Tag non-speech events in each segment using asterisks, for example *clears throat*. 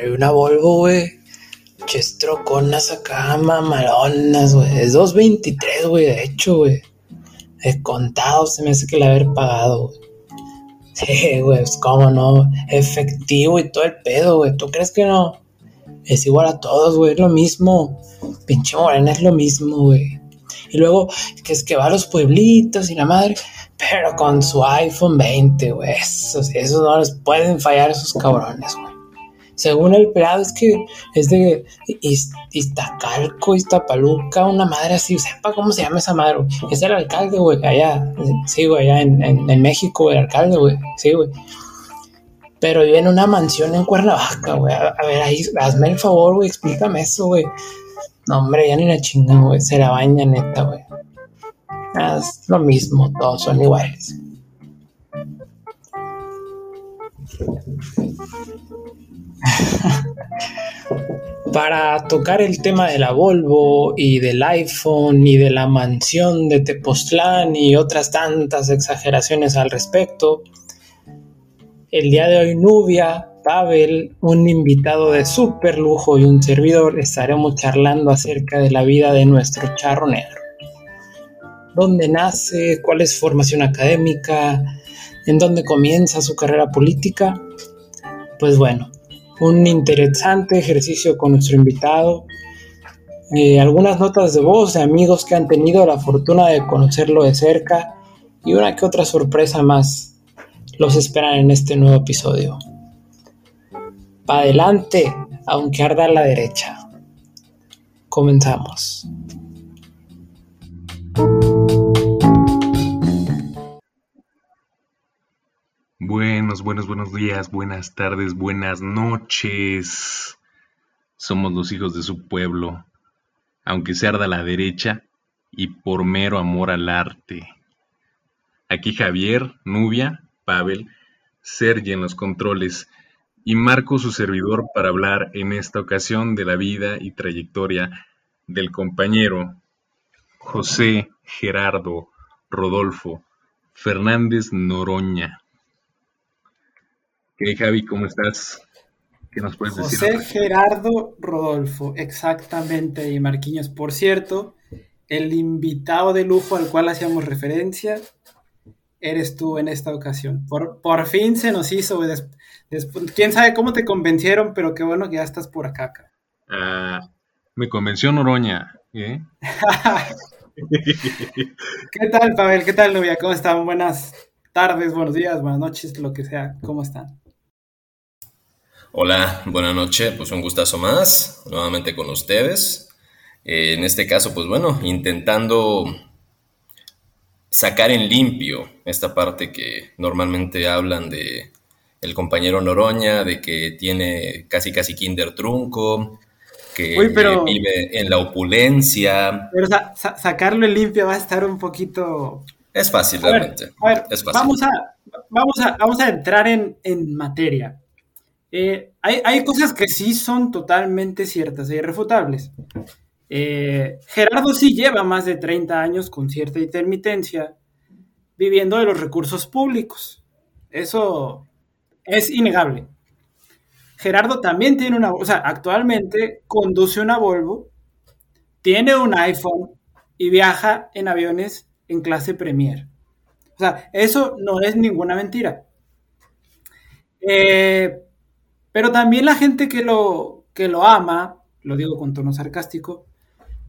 trae una Volvo, güey. Ches troconas acá, mamalonas, güey. Es 223, güey, de hecho, güey. Es contado, se me hace que le haber pagado, güey. *laughs* Sí, güey, es como no. Efectivo y todo el pedo, güey. ¿Tú crees que no? Es igual a todos, güey. Es lo mismo. Pinche morena es lo mismo, güey. Y luego, que es que va a los pueblitos y la madre, pero con su iPhone 20, güey. Esos, esos no les pueden fallar esos cabrones, güey. Según el pelado, es que es de Iztacalco, Iztapaluca, una madre así, sepa cómo se llama esa madre, güey. Es el alcalde, güey, allá, sí, güey, allá en, en, México, el alcalde, güey, sí, güey. Pero vive en una mansión en Cuernavaca, güey. A, ver, ahí, hazme el favor, güey, explícame eso, güey. No, hombre, ya ni la chinga, güey, se la baña, neta, güey. Es lo mismo, todos son iguales. *laughs* Para tocar el tema de la Volvo y del iPhone y de la mansión de Tepoztlán y otras tantas exageraciones al respecto, el día de hoy Nubia, Pavel, un invitado de super lujo y un servidor estaremos charlando acerca de la vida de nuestro charro negro. ¿Dónde nace? ¿Cuál es su formación académica? ¿En dónde comienza su carrera política? Pues bueno, un interesante ejercicio con nuestro invitado. Eh, algunas notas de voz de amigos que han tenido la fortuna de conocerlo de cerca y una que otra sorpresa más los esperan en este nuevo episodio. Pa' adelante, aunque arda a la derecha. Comenzamos. Buenos, buenos, buenos días, buenas tardes, buenas noches. Somos los hijos de su pueblo, aunque se arda la derecha y por mero amor al arte. Aquí Javier, Nubia, Pavel, Sergi en los controles y Marco su servidor para hablar en esta ocasión de la vida y trayectoria del compañero José Gerardo Rodolfo Fernández Noroña ¿Qué, Javi? ¿Cómo estás? ¿Qué nos puedes decir? José Gerardo Rodolfo, exactamente, y Marquiños. Por cierto, el invitado de lujo al cual hacíamos referencia, eres tú en esta ocasión. Por, por fin se nos hizo, quién sabe cómo te convencieron, pero qué bueno que ya estás por acá. Ah, me convenció Noroña. ¿eh? *laughs* ¿Qué tal, Pavel? ¿Qué tal, Nubia? ¿Cómo están? Buenas tardes, buenos días, buenas noches, lo que sea. ¿Cómo están? Hola, buenas noches, pues un gustazo más, nuevamente con ustedes. Eh, en este caso, pues bueno, intentando sacar en limpio esta parte que normalmente hablan de el compañero Noroña, de que tiene casi casi kinder trunco, que vive en la opulencia. Pero sacarlo en limpio va a estar un poquito... Es fácil, realmente. a ver, Vamos, a, vamos, a, vamos a entrar en, en materia. Eh, hay, cosas que sí son totalmente ciertas e irrefutables. Eh, Gerardo sí lleva más de 30 años con cierta intermitencia viviendo de los recursos públicos. Eso es innegable. Gerardo también tiene una, o sea, actualmente conduce una Volvo, tiene un iPhone y viaja en aviones en clase Premier. O sea, eso no es ninguna mentira. Eh, pero también la gente que lo, que lo ama, lo digo con tono sarcástico,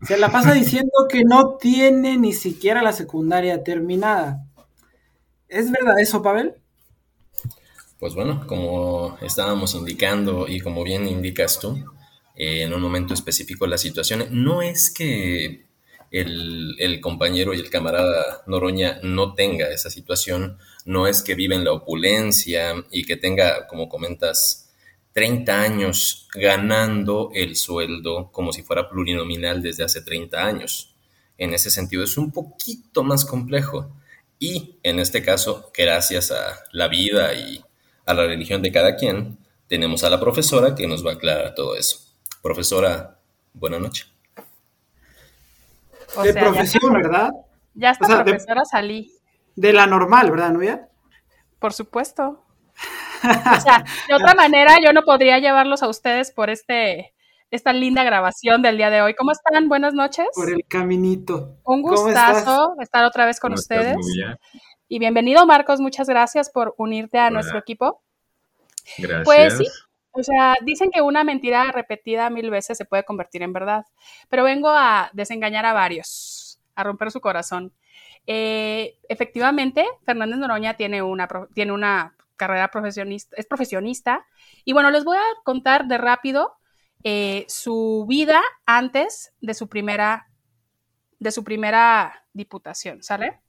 se la pasa *laughs* diciendo que no tiene ni siquiera la secundaria terminada. ¿Es verdad eso, Pavel? Pues bueno, como estábamos indicando y como bien indicas tú, eh, en un momento específico la situación, no es que el, el, compañero y el camarada Noroña no tenga esa situación, no es que vive en la opulencia y que tenga, como comentas, 30 años ganando el sueldo como si fuera plurinominal desde hace 30 años. En ese sentido es un poquito más complejo. Y en este caso, gracias a la vida y a la religión de cada quien, tenemos a la profesora que nos va a aclarar todo eso. Profesora, buena noche. de profesión, ¿verdad? Ya está, profesora, salí. De la normal, ¿verdad, Nuya? Por supuesto. O sea, de otra manera yo no podría llevarlos a ustedes por este esta linda grabación del día de hoy. ¿Cómo están? Buenas noches. Por el caminito. Un gustazo estar otra vez con ustedes. y bienvenido, Marcos. Muchas gracias por unirte a nuestro equipo. Gracias. Pues sí, o sea, dicen que una mentira repetida mil veces se puede convertir en verdad, pero vengo a desengañar a varios, a romper su corazón. Eh, efectivamente, Fernández Noroña tiene una, tiene una carrera profesionista, es profesionista, y bueno, les voy a contar de rápido eh, su vida antes de su primera, de su primera diputación, ¿sale?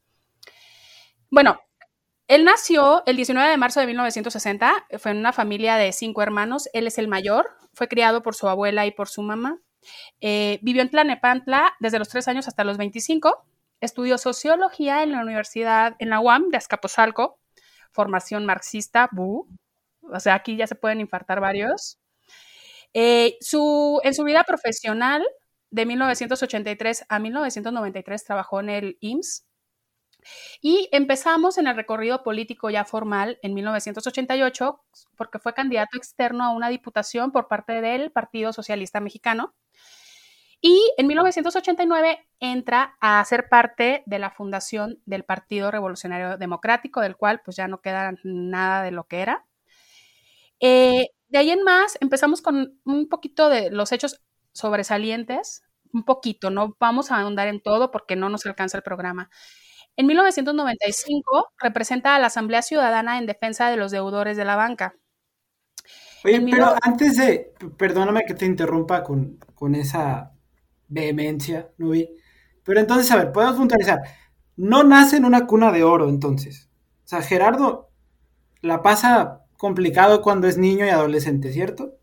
Bueno, él nació el 19 de marzo de 1960, fue en una familia de cinco hermanos, él es el mayor, fue criado por su abuela y por su mamá. Eh, vivió en Tlanepantla desde los tres años hasta los 25, estudió sociología en la universidad, en la UAM de Azcapotzalco, formación marxista, bu, o sea, aquí ya se pueden infartar varios. Eh, su, en su vida profesional, de 1983 a 1993, trabajó en el IMSS. Y empezamos en el recorrido político ya formal en 1988, porque fue candidato externo a una diputación por parte del Partido Socialista Mexicano. Y en 1989 entra a ser parte de la fundación del Partido Revolucionario Democrático, del cual pues ya no queda nada de lo que era. Eh, de ahí en más, empezamos con un poquito de los hechos sobresalientes, un poquito, no vamos a ahondar en todo porque no nos alcanza el programa. En 1995 representa a la Asamblea Ciudadana en defensa de los deudores de la banca. Oye, pero antes de, perdóname que te interrumpa con, con esa vehemencia, Nubi, pero entonces, a ver, podemos puntualizar, no nace en una cuna de oro, entonces. O sea, Gerardo la pasa complicado cuando es niño y adolescente, ¿cierto?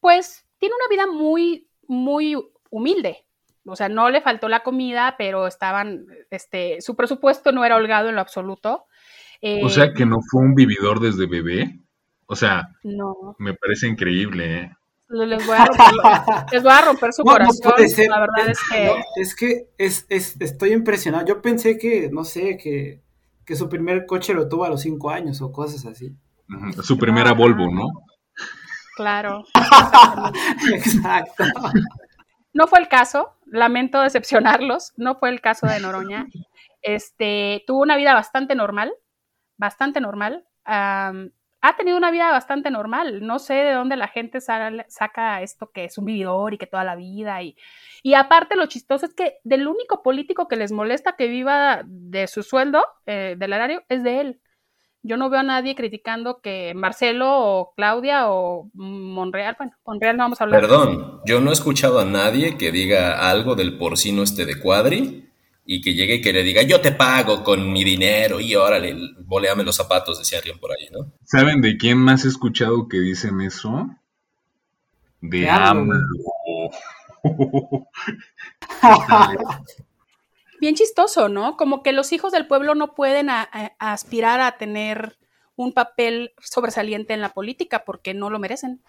Pues tiene una vida muy, muy humilde. O sea, no le faltó la comida, pero estaban, este, su presupuesto no era holgado en lo absoluto. o sea, que no fue un vividor desde bebé. O sea, no. me parece increíble, ¿eh? Les voy a romper, *laughs* les voy a romper su corazón. La verdad es que. es que es, es, estoy impresionado. Yo pensé que, no sé, que, que su primer coche lo tuvo a los cinco años o cosas así. Su primera Volvo, ¿no? Claro. *laughs* Exacto. No fue el caso, lamento decepcionarlos, no fue el caso de Noroña. Este, tuvo una vida bastante normal, bastante normal. Ha tenido una vida bastante normal. No sé de dónde la gente saca esto que es un vividor y que toda la vida. Y, y aparte, lo chistoso es que del único político que les molesta que viva de su sueldo, eh, del erario, es de él. Yo no veo a nadie criticando que Marcelo o Claudia o Monreal, bueno, Monreal no vamos a hablar. Perdón, yo no he escuchado a nadie que diga algo del porcino este de Cuadri y que llegue y que le diga, yo te pago con mi dinero y órale, boleame los zapatos, decía alguien por ahí, ¿no? ¿Saben de quién más he escuchado que dicen eso? De AMLO. *laughs* bien chistoso, ¿no? Como que los hijos del pueblo no pueden aspirar a tener un papel sobresaliente en la política porque no lo merecen.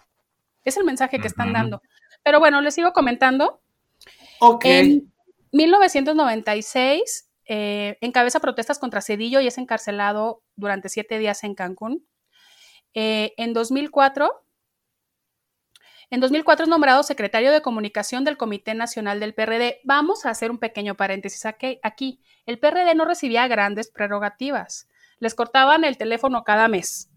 Es el mensaje que están dando. Pero bueno, les sigo comentando. Ok. En 1996 eh, encabeza protestas contra Cedillo y es encarcelado durante siete días en Cancún. Eh, en 2004 en 2004 es nombrado secretario de comunicación del Comité Nacional del PRD. Vamos a hacer un pequeño paréntesis aquí. El PRD no recibía grandes prerrogativas. Les cortaban el teléfono cada mes.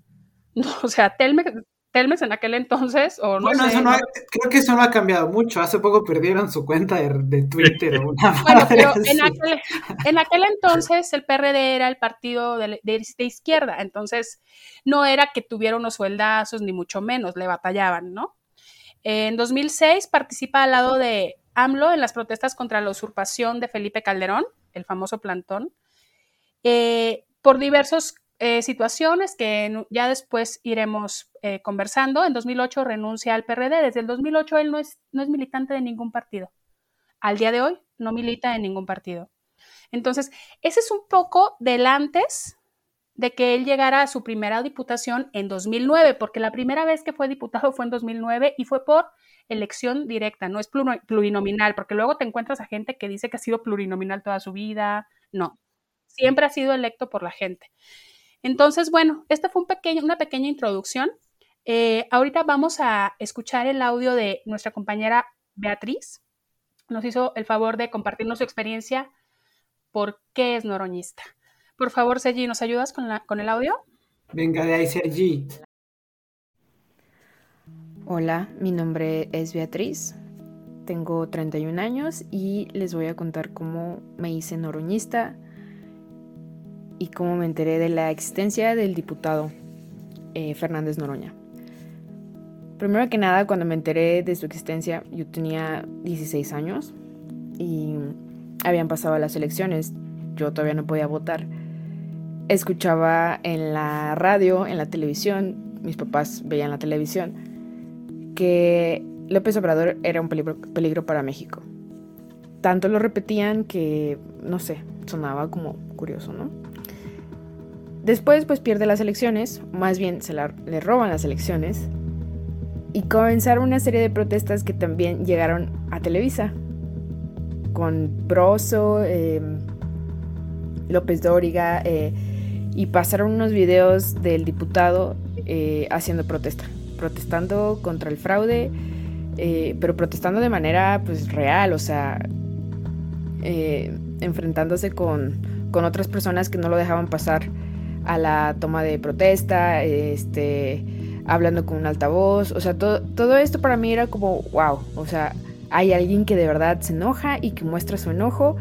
*laughs* o sea, Telmex, en aquel entonces, o no bueno, sé, eso no creo que eso no ha cambiado mucho. Hace poco perdieron su cuenta de, Twitter. *laughs* bueno, pero en aquel, en aquel, entonces el PRD era el partido de, de, izquierda, entonces no era que tuviera unos sueldazos, ni mucho menos, le batallaban, ¿no? En 2006 participa al lado de AMLO en las protestas contra la usurpación de Felipe Calderón, el famoso plantón, eh, por diversas eh, situaciones que ya después iremos eh, conversando. En 2008 renuncia al PRD. Desde el 2008 él no es, no es militante de ningún partido. Al día de hoy no milita en ningún partido. Entonces, ese es un poco del antes de que él llegara a su primera diputación en 2009, porque la primera vez que fue diputado fue en 2009 y fue por elección directa, no es plurinominal, porque luego te encuentras a gente que dice que ha sido plurinominal toda su vida, no, siempre ha sido electo por la gente. Entonces, bueno, esta fue un pequeño, una pequeña introducción. Eh, ahorita vamos a escuchar el audio de nuestra compañera Beatriz. Nos hizo el favor de compartirnos su experiencia por qué es noroñista. Por favor, Sergi, ¿nos ayudas con, la, con el audio? Venga, de ahí, Sergi. Hola, mi nombre es Beatriz, tengo 31 años y les voy a contar cómo me hice noroñista y cómo me enteré de la existencia del diputado eh, Fernández Noroña. Primero que nada, cuando me enteré de su existencia, yo tenía 16 años y habían pasado las elecciones, yo todavía no podía votar. Escuchaba en la radio, en la televisión, mis papás veían la televisión, que López Obrador era un peligro, para México. Tanto lo repetían que, no sé, sonaba como curioso, ¿no? Después, pues pierde las elecciones, más bien se le roban las elecciones, y comenzaron una serie de protestas que también llegaron a Televisa, con Broso, em, López Dóriga, eh, y pasaron unos videos del diputado eh, haciendo protesta protestando contra el fraude, eh, pero protestando de manera pues real, o sea, eh, enfrentándose con, con, otras personas que no lo dejaban pasar a la toma de protesta, este, hablando con un altavoz, o sea, todo, todo esto para mí era como, wow, o sea, hay alguien que de verdad se enoja y que muestra su enojo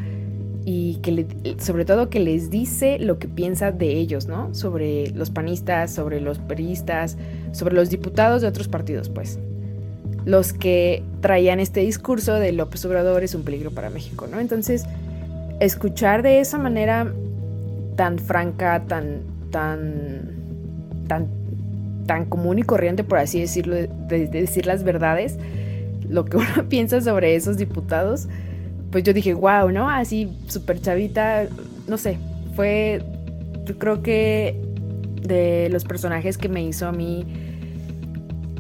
y que sobre todo que les dice lo que piensa de ellos, ¿no? Sobre los panistas, sobre los periodistas, sobre los diputados de otros partidos, pues. Los que traían este discurso de López Obrador es un peligro para México, ¿no? Entonces, escuchar de esa manera tan franca, tan, tan, tan, tan común y corriente, por así decirlo, de decir las verdades, lo que *laughs* uno piensa sobre esos diputados, pues yo dije, wow, ¿no? Así súper chavita, no sé, fue, yo creo que de los personajes que me hizo a mí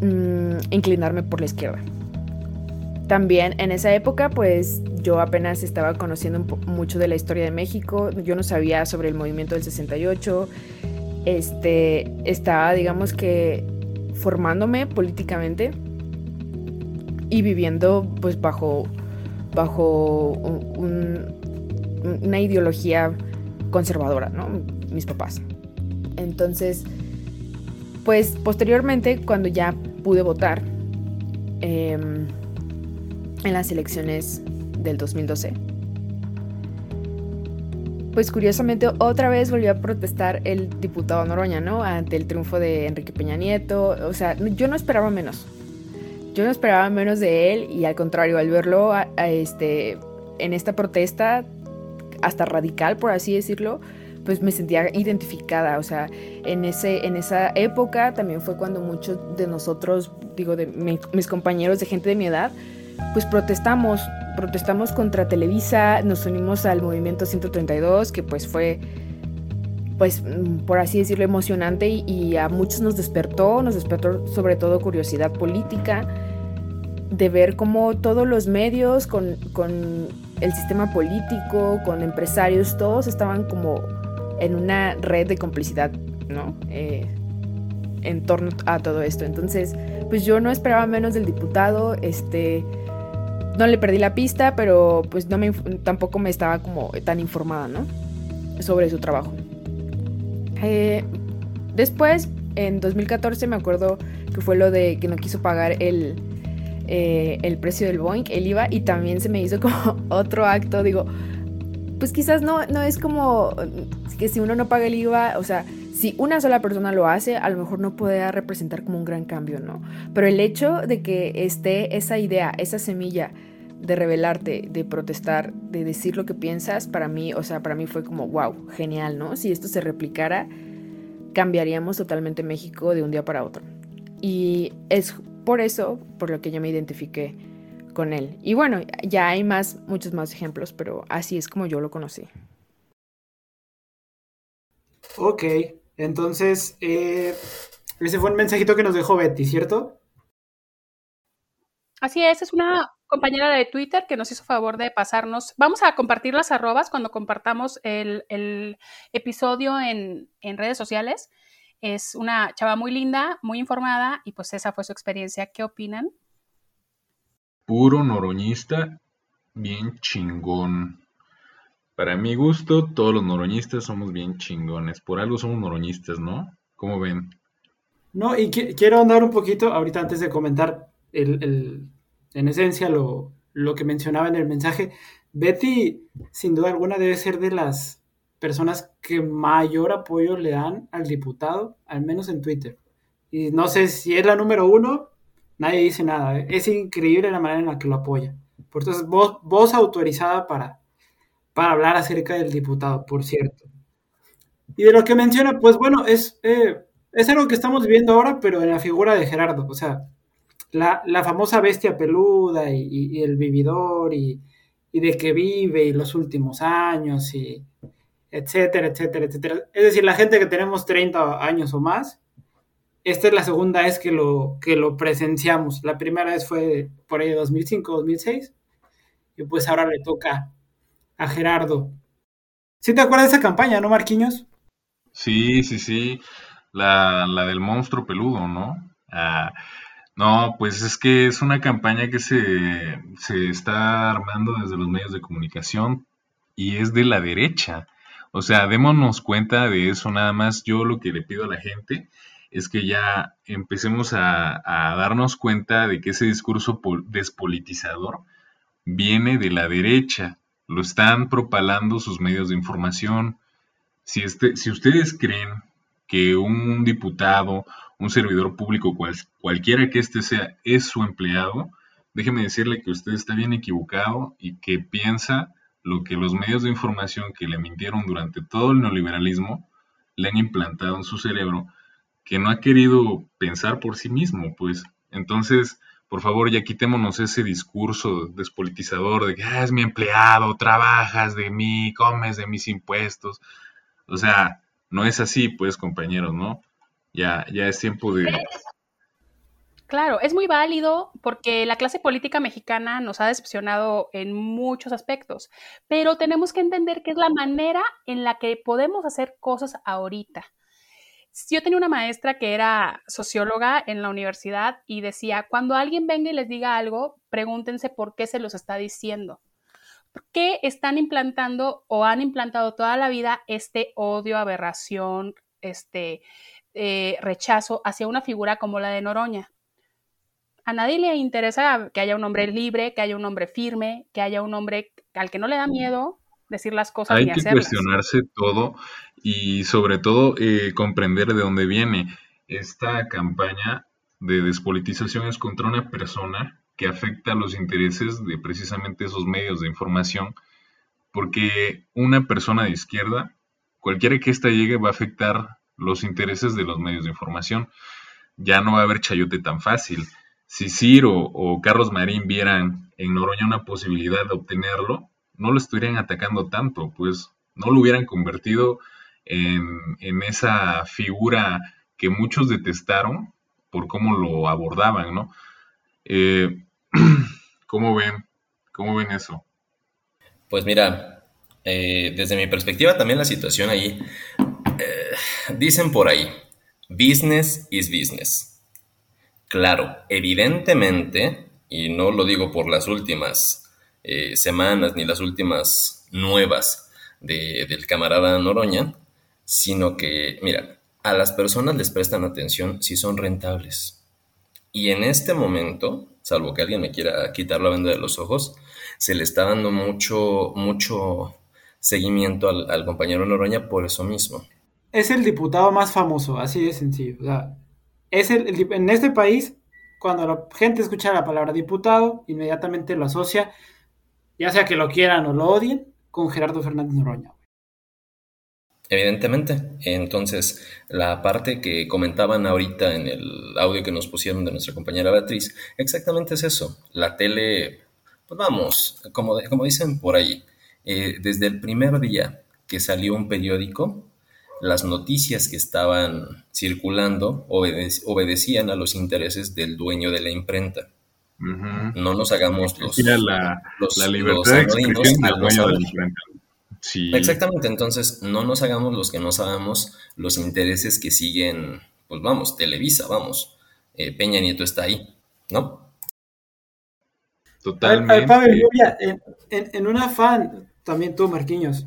mm, inclinarme por la izquierda. También en esa época, pues yo apenas estaba conociendo mucho de la historia de México, yo no sabía sobre el movimiento del 68, este, estaba, digamos que, formándome políticamente y viviendo pues bajo bajo una ideología conservadora, ¿no? Mis papás. Entonces, pues posteriormente, cuando ya pude votar em, en las elecciones del 2012, pues curiosamente otra vez volvió a protestar el diputado Noroña, ¿no? Ante el triunfo de Enrique Peña Nieto. O sea, yo no esperaba menos. Yo no esperaba menos de él y al contrario, al verlo este, en esta protesta, hasta radical, por así decirlo, pues me sentía identificada. O sea, en, ese, en esa época también fue cuando muchos de nosotros, digo, de mis compañeros de gente de mi edad, pues protestamos, protestamos contra Televisa, nos unimos al movimiento 132, que pues fue pues por así decirlo emocionante y, a muchos nos despertó, nos despertó sobre todo curiosidad política de ver cómo todos los medios, con, el sistema político, con empresarios, todos estaban como en una red de complicidad, ¿no? Eh, en torno a todo esto. Entonces, pues yo no esperaba menos del diputado, este, no le perdí la pista, pero pues no me, tampoco me estaba como tan informada, ¿no? Sobre su trabajo. Eh, después, en 2014 me acuerdo que fue lo de que no quiso pagar el, eh, el precio del Boeing, el IVA, y también se me hizo como *laughs* otro acto, digo, pues quizás no, no es como que si uno no paga el IVA, o sea, si una sola persona lo hace, a lo mejor no puede representar como un gran cambio, ¿no? Pero el hecho de que esté esa idea, esa semilla de revelarte, de protestar, de decir lo que piensas, para mí, o sea, para mí fue como, wow, genial, ¿no? Si esto se replicara, cambiaríamos totalmente México de un día para otro. Y es por eso, por lo que yo me identifiqué con él. Y bueno, ya hay más, muchos más ejemplos, pero así es como yo lo conocí. Ok, entonces, eh, ese fue un mensajito que nos dejó Betty, ¿cierto? Así es, es una compañera de Twitter que nos hizo favor de pasarnos. Vamos a compartir las arrobas cuando compartamos el, episodio en, en, redes sociales. Es una chava muy linda, muy informada y pues esa fue su experiencia. ¿Qué opinan? Puro noroñista, bien chingón. Para mi gusto, todos los noroñistas somos bien chingones. Por algo somos noroñistas, ¿no? ¿Cómo ven? No, y quiero andar un poquito, ahorita antes de comentar el, en esencia lo, lo, que mencionaba en el mensaje. Betty, sin duda alguna, debe ser de las personas que mayor apoyo le dan al diputado, al menos en Twitter. Y no sé si es la número uno, nadie dice nada. Es increíble la manera en la que lo apoya. Por entonces, voz, voz autorizada para, para hablar acerca del diputado, por cierto. Y de lo que menciona, pues bueno, es, eh, es algo que estamos viendo ahora, pero en la figura de Gerardo. O sea, la, famosa bestia peluda y, el vividor y, de que vive y los últimos años y etcétera, etcétera, etcétera. Es decir, la gente que tenemos 30 años o más, esta es la segunda vez que lo, que lo presenciamos. La primera vez fue por ahí de 2005, 2006 y pues ahora le toca a Gerardo. ¿Sí te acuerdas de esa campaña, no, Marquiños? Sí, sí, sí. La, la del monstruo peludo, ¿no? Ah, no, pues es que es una campaña que se, está armando desde los medios de comunicación y es de la derecha. O sea, démonos cuenta de eso nada más. Yo lo que le pido a la gente es que ya empecemos a, darnos cuenta de que ese discurso despolitizador viene de la derecha. Lo están propalando sus medios de información. Si, este, si ustedes creen que un diputado un servidor público cualquiera que éste sea es su empleado, déjeme decirle que usted está bien equivocado y que piensa lo que los medios de información que le mintieron durante todo el neoliberalismo le han implantado en su cerebro, que no ha querido pensar por sí mismo, pues. Entonces, por favor, ya quitémonos ese discurso despolitizador de que ah, es mi empleado, trabajas de mí, comes de mis impuestos. O sea, no es así, pues, compañeros, ¿no? Ya, ya es tiempo de... Claro, es muy válido porque la clase política mexicana nos ha decepcionado en muchos aspectos, pero tenemos que entender que es la manera en la que podemos hacer cosas ahorita. Yo tenía una maestra que era socióloga en la universidad y decía, cuando alguien venga y les diga algo, pregúntense por qué se los está diciendo. ¿Por qué están implantando o han implantado toda la vida este odio, aberración, este, eh, rechazo hacia una figura como la de Noroña. A nadie le interesa que haya un hombre libre, que haya un hombre firme, que haya un hombre al que no le da miedo decir las cosas Hay que cuestionarse todo y sobre todo eh, comprender de dónde viene. Esta campaña de despolitización es contra una persona que afecta los intereses de precisamente esos medios de información, porque una persona de izquierda, cualquiera que ésta llegue, va a afectar los intereses de los medios de información. Ya no va a haber chayote tan fácil. Si Ciro o Carlos Marín vieran en Noroña una posibilidad de obtenerlo, no lo estarían atacando tanto, pues no lo hubieran convertido en, esa figura que muchos detestaron por cómo lo abordaban, ¿no? Eh, *clears throat* ¿Cómo ven? ¿Cómo ven eso? Pues mira, eh, desde mi perspectiva también la situación ahí dicen por ahí, business is business. Claro, evidentemente, y no lo digo por las últimas eh, semanas ni las últimas nuevas del camarada Noroña, sino que, mira, a las personas les prestan atención si son rentables. Y en este momento, salvo que alguien me quiera quitar la venda de los ojos, se le está dando mucho, mucho seguimiento al compañero Noroña por eso mismo es el diputado más famoso, así de sencillo. Es el, en este país, cuando la gente escucha la palabra diputado, inmediatamente lo asocia, ya sea que lo quieran o lo odien, con Gerardo Fernández Noroña. Evidentemente. Entonces, la parte que comentaban ahorita en el audio que nos pusieron de nuestra compañera Beatriz, exactamente es eso. La tele, pues vamos, como, como dicen por ahí, eh, desde el primer día que salió un periódico, las noticias que estaban circulando obedecían a los intereses del dueño de la imprenta. No nos hagamos los, la, la libertad de expresión Sí. Exactamente, entonces no nos hagamos los que no sabemos los intereses que siguen, pues vamos, Televisa, vamos, eh, Peña Nieto está ahí, ¿no? Totalmente. en, en, un afán, también tú, Marquiños,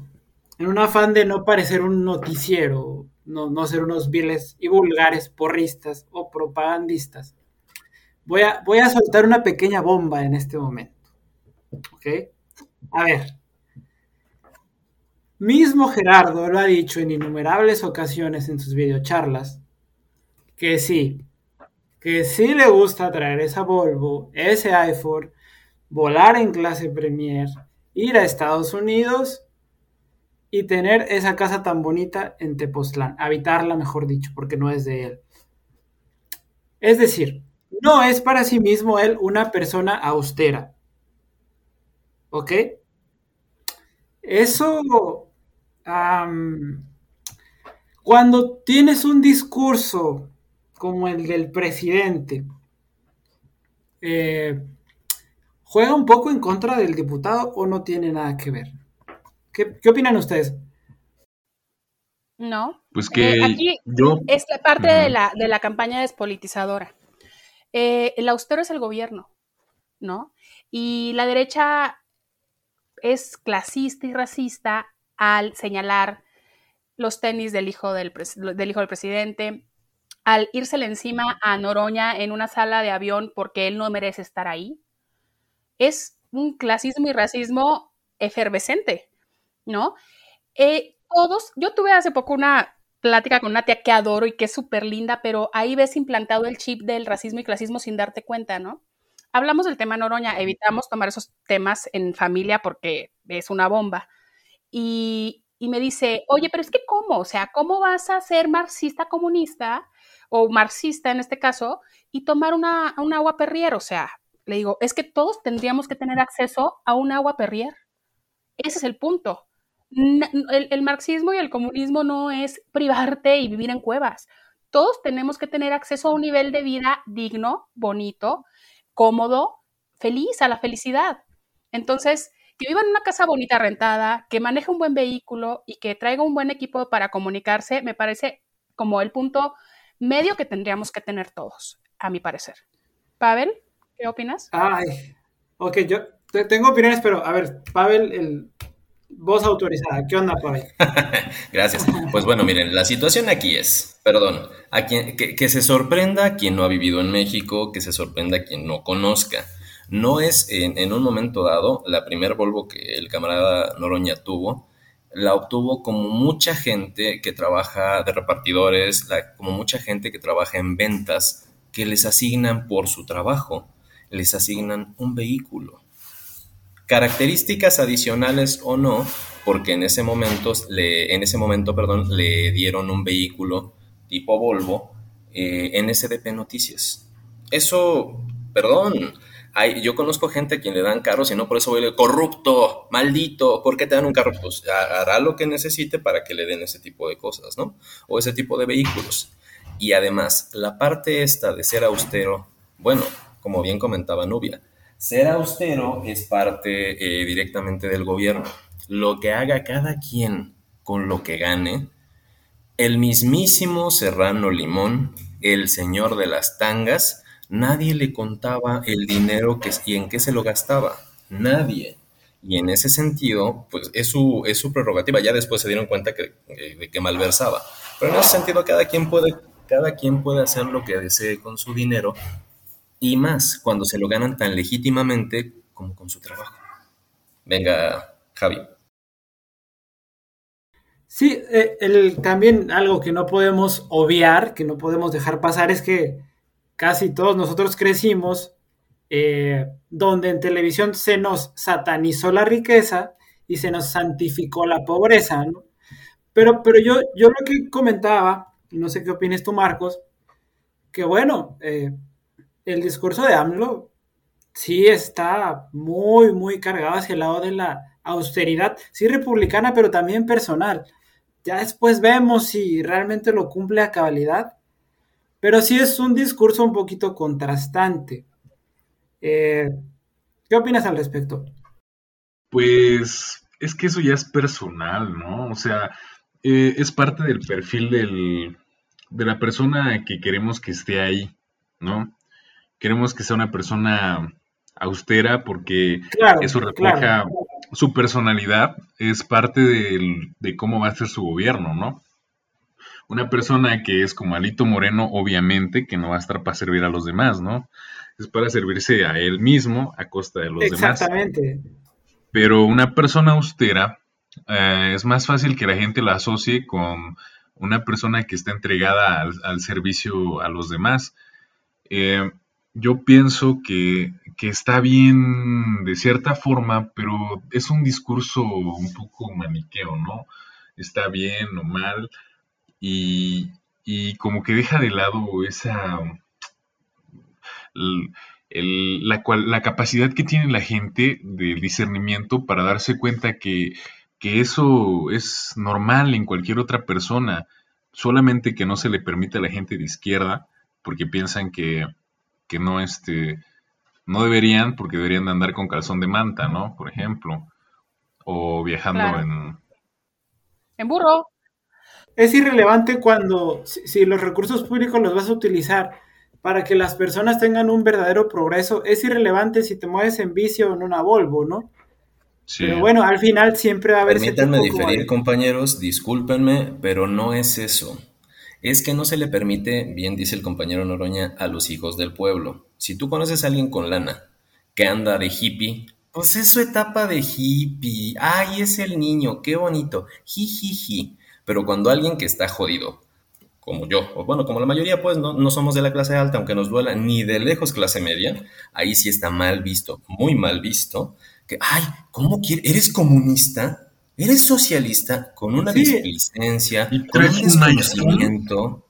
en un afán de no parecer un noticiero, no, no ser unos viles y vulgares porristas o propagandistas, voy a, voy a soltar una pequeña bomba en este momento. ¿Ok? A ver. Mismo Gerardo lo ha dicho en innumerables ocasiones en sus videocharlas, que sí, que sí le gusta traer esa Volvo, ese iPhone, volar en clase Premier, ir a Estados Unidos y tener esa casa tan bonita en Tepoztlán, habitarla mejor dicho, porque no es de él. Es decir, no es para sí mismo él una persona austera. ¿Ok? Eso, cuando tienes un discurso como el del presidente, eh, ¿Juega un poco en contra del diputado o no tiene nada que ver? ¿Qué, opinan ustedes? No. Pues que eh, aquí yo... es parte de, la, de, la, campaña despolitizadora. Eh, el austero es el gobierno, ¿no? Y la derecha es clasista y racista al señalar los tenis del hijo del, del hijo del presidente, al írsele encima a Noroña en una sala de avión porque él no merece estar ahí, es un clasismo y racismo efervescente, ¿no? Eh, todos, yo tuve hace poco una plática con una tía que adoro y que es súper linda, pero ahí ves implantado el chip del racismo y clasismo sin darte cuenta, ¿no? Hablamos del tema Noroña, evitamos tomar esos temas en familia porque es una bomba. Y, me dice, oye, pero es que ¿cómo? O sea, ¿cómo vas a ser marxista comunista o marxista en este caso y tomar una, un agua perrier? O sea, le digo, es que todos tendríamos que tener acceso a un agua perrier. Ese es el punto. El, marxismo y el comunismo no es privarte y vivir en cuevas. Todos tenemos que tener acceso a un nivel de vida digno, bonito, cómodo, feliz, a la felicidad. Entonces, que viva en una casa bonita rentada, que maneje un buen vehículo y que traiga un buen equipo para comunicarse, me parece como el punto medio que tendríamos que tener todos, a mi parecer. Pavel. ¿Qué opinas? Ay, ok, yo tengo opiniones, pero a ver, Pavel, el voz autorizada, ¿qué onda, Pavel? *laughs* Gracias. Pues bueno, miren, la situación aquí es, perdón, a quien, que, se sorprenda quien no ha vivido en México, que se sorprenda quien no conozca. No es en, un momento dado la primer Volvo que el camarada Noroña tuvo, la obtuvo como mucha gente que trabaja de repartidores, como mucha gente que trabaja en ventas, que les asignan por su trabajo les asignan un vehículo. Características adicionales o no, porque en ese momento, le, en ese momento perdón, le dieron un vehículo tipo Volvo eh, en SDP Noticias. Eso, perdón, hay, yo conozco gente a quien le dan carros y no por eso voy a decir, corrupto, maldito, ¿por qué te dan un carro? Pues hará lo que necesite para que le den ese tipo de cosas, ¿no? O ese tipo de vehículos. Y además, la parte esta de ser austero, bueno, como bien comentaba Nubia. Ser austero es parte eh, directamente del gobierno. Lo que haga cada quien con lo que gane, el mismísimo Serrano Limón, el señor de las tangas, nadie le contaba el dinero que, y en qué se lo gastaba. Nadie. Y en ese sentido, pues es su, es su prerrogativa. Ya después se dieron cuenta que, eh, de que malversaba. Pero en ese sentido, cada quien, puede, cada quien puede hacer lo que desee con su dinero y más cuando se lo ganan tan legítimamente como con su trabajo. Venga, Javi. Sí, eh, el, también algo que no podemos obviar, que no podemos dejar pasar, es que casi todos nosotros crecimos eh, donde en televisión se nos satanizó la riqueza y se nos santificó la pobreza. Pero, pero yo, yo lo que comentaba, no sé qué opinas tú, Marcos, que bueno, eh, el discurso de AMLO sí está muy, muy cargado hacia el lado de la austeridad, sí republicana, pero también personal. Ya después vemos si realmente lo cumple a cabalidad, pero sí es un discurso un poquito contrastante. Eh, ¿Qué opinas al respecto? Pues es que eso ya es personal, ¿no? O sea, eh, es parte del perfil del, de la persona que queremos que esté ahí, ¿no? Queremos que sea una persona austera porque eso refleja su personalidad, es parte de cómo va a ser su gobierno, ¿no? Una persona que es como Alito Moreno, obviamente, que no va a estar para servir a los demás, ¿no? Es para servirse a él mismo a costa de los demás. Exactamente. Pero una persona austera eh, es más fácil que la gente la asocie con una persona que está entregada al, servicio a los demás. Eh, yo pienso que, está bien de cierta forma, pero es un discurso un poco maniqueo, ¿no? Está bien o mal y, como que deja de lado esa... la, la capacidad que tiene la gente de discernimiento para darse cuenta que, que eso es normal en cualquier otra persona, solamente que no se le permite a la gente de izquierda porque piensan que que no, este, no deberían, porque deberían de andar con calzón de manta, ¿no? Por ejemplo, o viajando en... En burro. Es irrelevante cuando, si, los recursos públicos los vas a utilizar para que las personas tengan un verdadero progreso, es irrelevante si te mueves en vicio o en una Volvo, ¿no? Sí. Pero bueno, al final siempre va a haber... Permítanme diferir, compañeros, discúlpenme, pero no es eso es que no se le permite, bien dice el compañero Noroña, a los hijos del pueblo. Si tú conoces a alguien con lana que anda de hippie, pues es su etapa de hippie. Ay, es el niño, qué bonito. Jijiji. Pero cuando alguien que está jodido, como yo, o bueno, como la mayoría, pues no, no, somos de la clase alta, aunque nos duela, ni de lejos clase media, ahí sí está mal visto, muy mal visto, que, ay, ¿cómo quieres? ¿Eres comunista? Eres socialista con una displicencia, con un desconocimiento.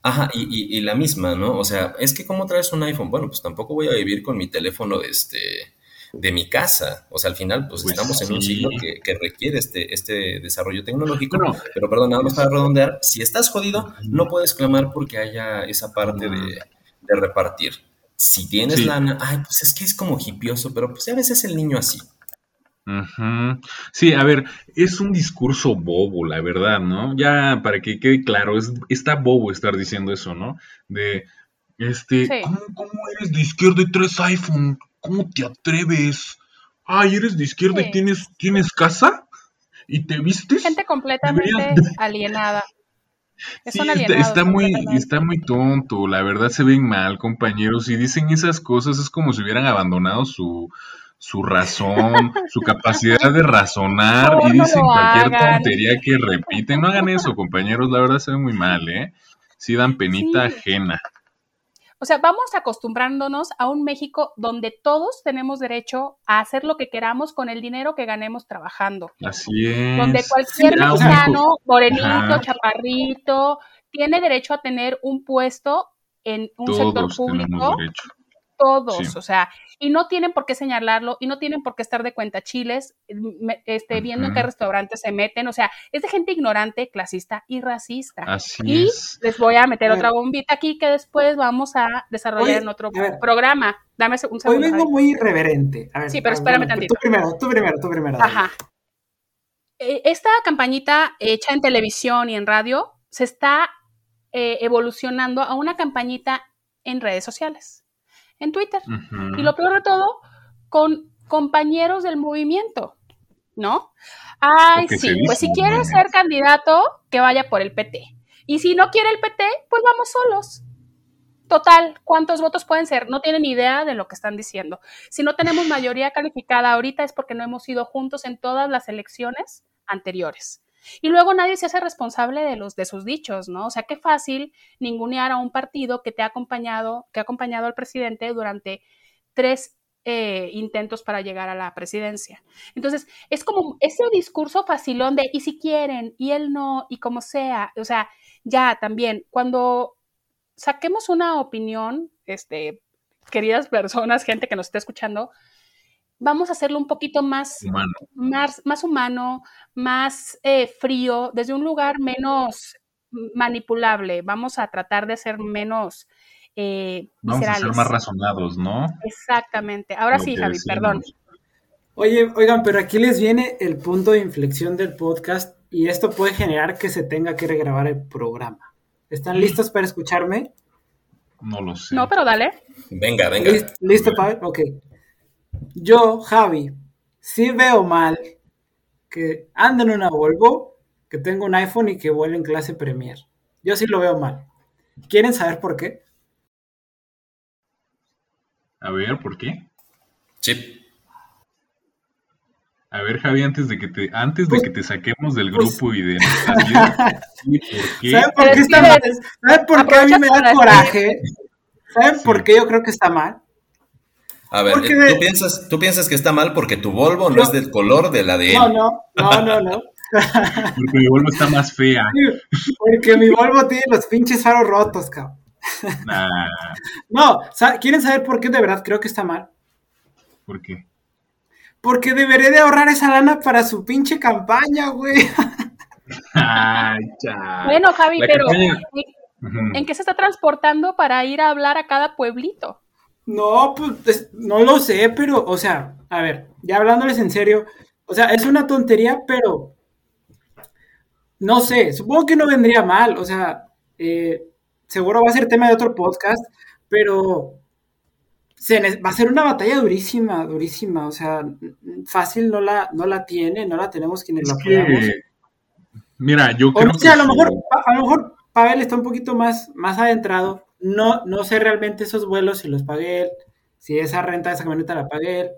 Ajá, y, la misma, ¿no? O sea, es que ¿cómo traes un iPhone? Bueno, pues tampoco voy a vivir con mi teléfono de, este, de mi casa. O sea, al final, pues, pues estamos en un siglo que, requiere este, este desarrollo tecnológico. pero perdón, nada más para redondear, si estás jodido, no puedes clamar porque haya esa parte de, repartir. Si tienes lana, ay, pues es que es como hipioso, pero pues a veces el niño así. Sí, a ver, es un discurso bobo, la verdad, ¿no? Ya para que quede claro, es, está bobo estar diciendo eso, ¿no? De, este, ¿cómo, eres de izquierda y traes iPhone? ¿Cómo te atreves? Ay, eres de izquierda y tienes, tienes casa y te vistes. Gente completamente *laughs* alienada. sí, está, muy, está muy tonto, la verdad se ven mal, compañeros. Si dicen esas cosas es como si hubieran abandonado su, su razón, su capacidad de razonar y dicen cualquier tontería que repiten. No hagan eso, compañeros, la verdad se ve muy mal, ¿eh? Sí dan penita ajena. O sea, vamos acostumbrándonos a un México donde todos tenemos derecho a hacer lo que queramos con el dinero que ganemos trabajando. Así es. Donde cualquier mexicano, morenito, chaparrito, tiene derecho a tener un puesto en un sector público todos, o sea, y no tienen por qué señalarlo y no tienen por qué estar de cuenta chiles, este, viendo en qué restaurantes se meten, o sea, es de gente ignorante, clasista y racista. Así y les voy a meter otra bombita aquí que después vamos a desarrollar en otro programa. Dame un segundo. Hoy vengo muy irreverente. sí, pero espérame tantito. Tú primero, tú primero, tú primero. Ajá. E, esta campañita hecha en televisión y en radio se está eh, evolucionando a una campañita en redes sociales en Twitter. Y lo peor de todo, con compañeros del movimiento, ¿no? Ay, sí, pues si quiere ser candidato, que vaya por el PT. Y si no quiere el PT, pues vamos solos. Total, ¿cuántos votos pueden ser? No tienen idea de lo que están diciendo. Si no tenemos mayoría calificada ahorita es porque no hemos ido juntos en todas las elecciones anteriores. Y luego nadie se hace responsable de los de sus dichos, ¿no? O sea, qué fácil ningunear a un partido que te ha acompañado, que ha acompañado al presidente durante tres eh, intentos para llegar a la presidencia. Entonces, es como ese discurso facilón de y si quieren, y él no, y como sea. O sea, ya también, cuando saquemos una opinión, este, queridas personas, gente que nos esté escuchando, vamos a hacerlo un poquito más humano, más, más, humano, más eh, frío, desde un lugar menos manipulable. Vamos a tratar de ser menos eh, Vamos a ser más razonados, ¿no? Exactamente. Ahora sí, Javi, perdón. Oye, oigan, pero aquí les viene el punto de inflexión del podcast y esto puede generar que se tenga que regrabar el programa. ¿Están listos para escucharme? No lo sé. No, pero dale. Venga, venga. ¿Listo, Pablo? Ok. Yo, Javi, sí veo mal que anden en una Volvo, que tenga un iPhone y que vuele en clase Premier. Yo sí lo veo mal. ¿Quieren saber por qué? A ver, ¿por qué? Sí. A ver, Javi, antes de que te, antes de pues, que te saquemos del pues grupo y de *laughs* nuestra vida, ¿por qué? ¿Saben por qué está mal? ¿Saben por qué a mí me da coraje? ¿Saben por qué yo creo que está mal? A ver, ¿tú, piensas, tú piensas que está mal porque tu Volvo no, es del color de la de él. No, no, no, no, no. *laughs* porque mi Volvo está más fea. porque mi Volvo tiene los pinches faros rotos, cabrón. No, ¿quieren saber por qué de verdad creo que está mal? ¿Por qué? Porque debería de ahorrar esa lana para su pinche campaña, güey. Ay, ya. Bueno, Javi, pero ¿en qué se está transportando para ir a hablar a cada pueblito? No, pues no lo sé, pero, o sea, a ver, ya hablándoles en serio, o sea, es una tontería, pero no sé, supongo que no vendría mal, o sea, eh, seguro va a ser tema de otro podcast, pero va a ser una batalla durísima, durísima, o sea, fácil no la, no la tiene, no la tenemos quienes la. Mira, yo creo que... a lo mejor, a, lo mejor Pavel está un poquito más, más adentrado, no, no sé realmente esos vuelos si los pagué él, si esa renta de esa camioneta la pagué él,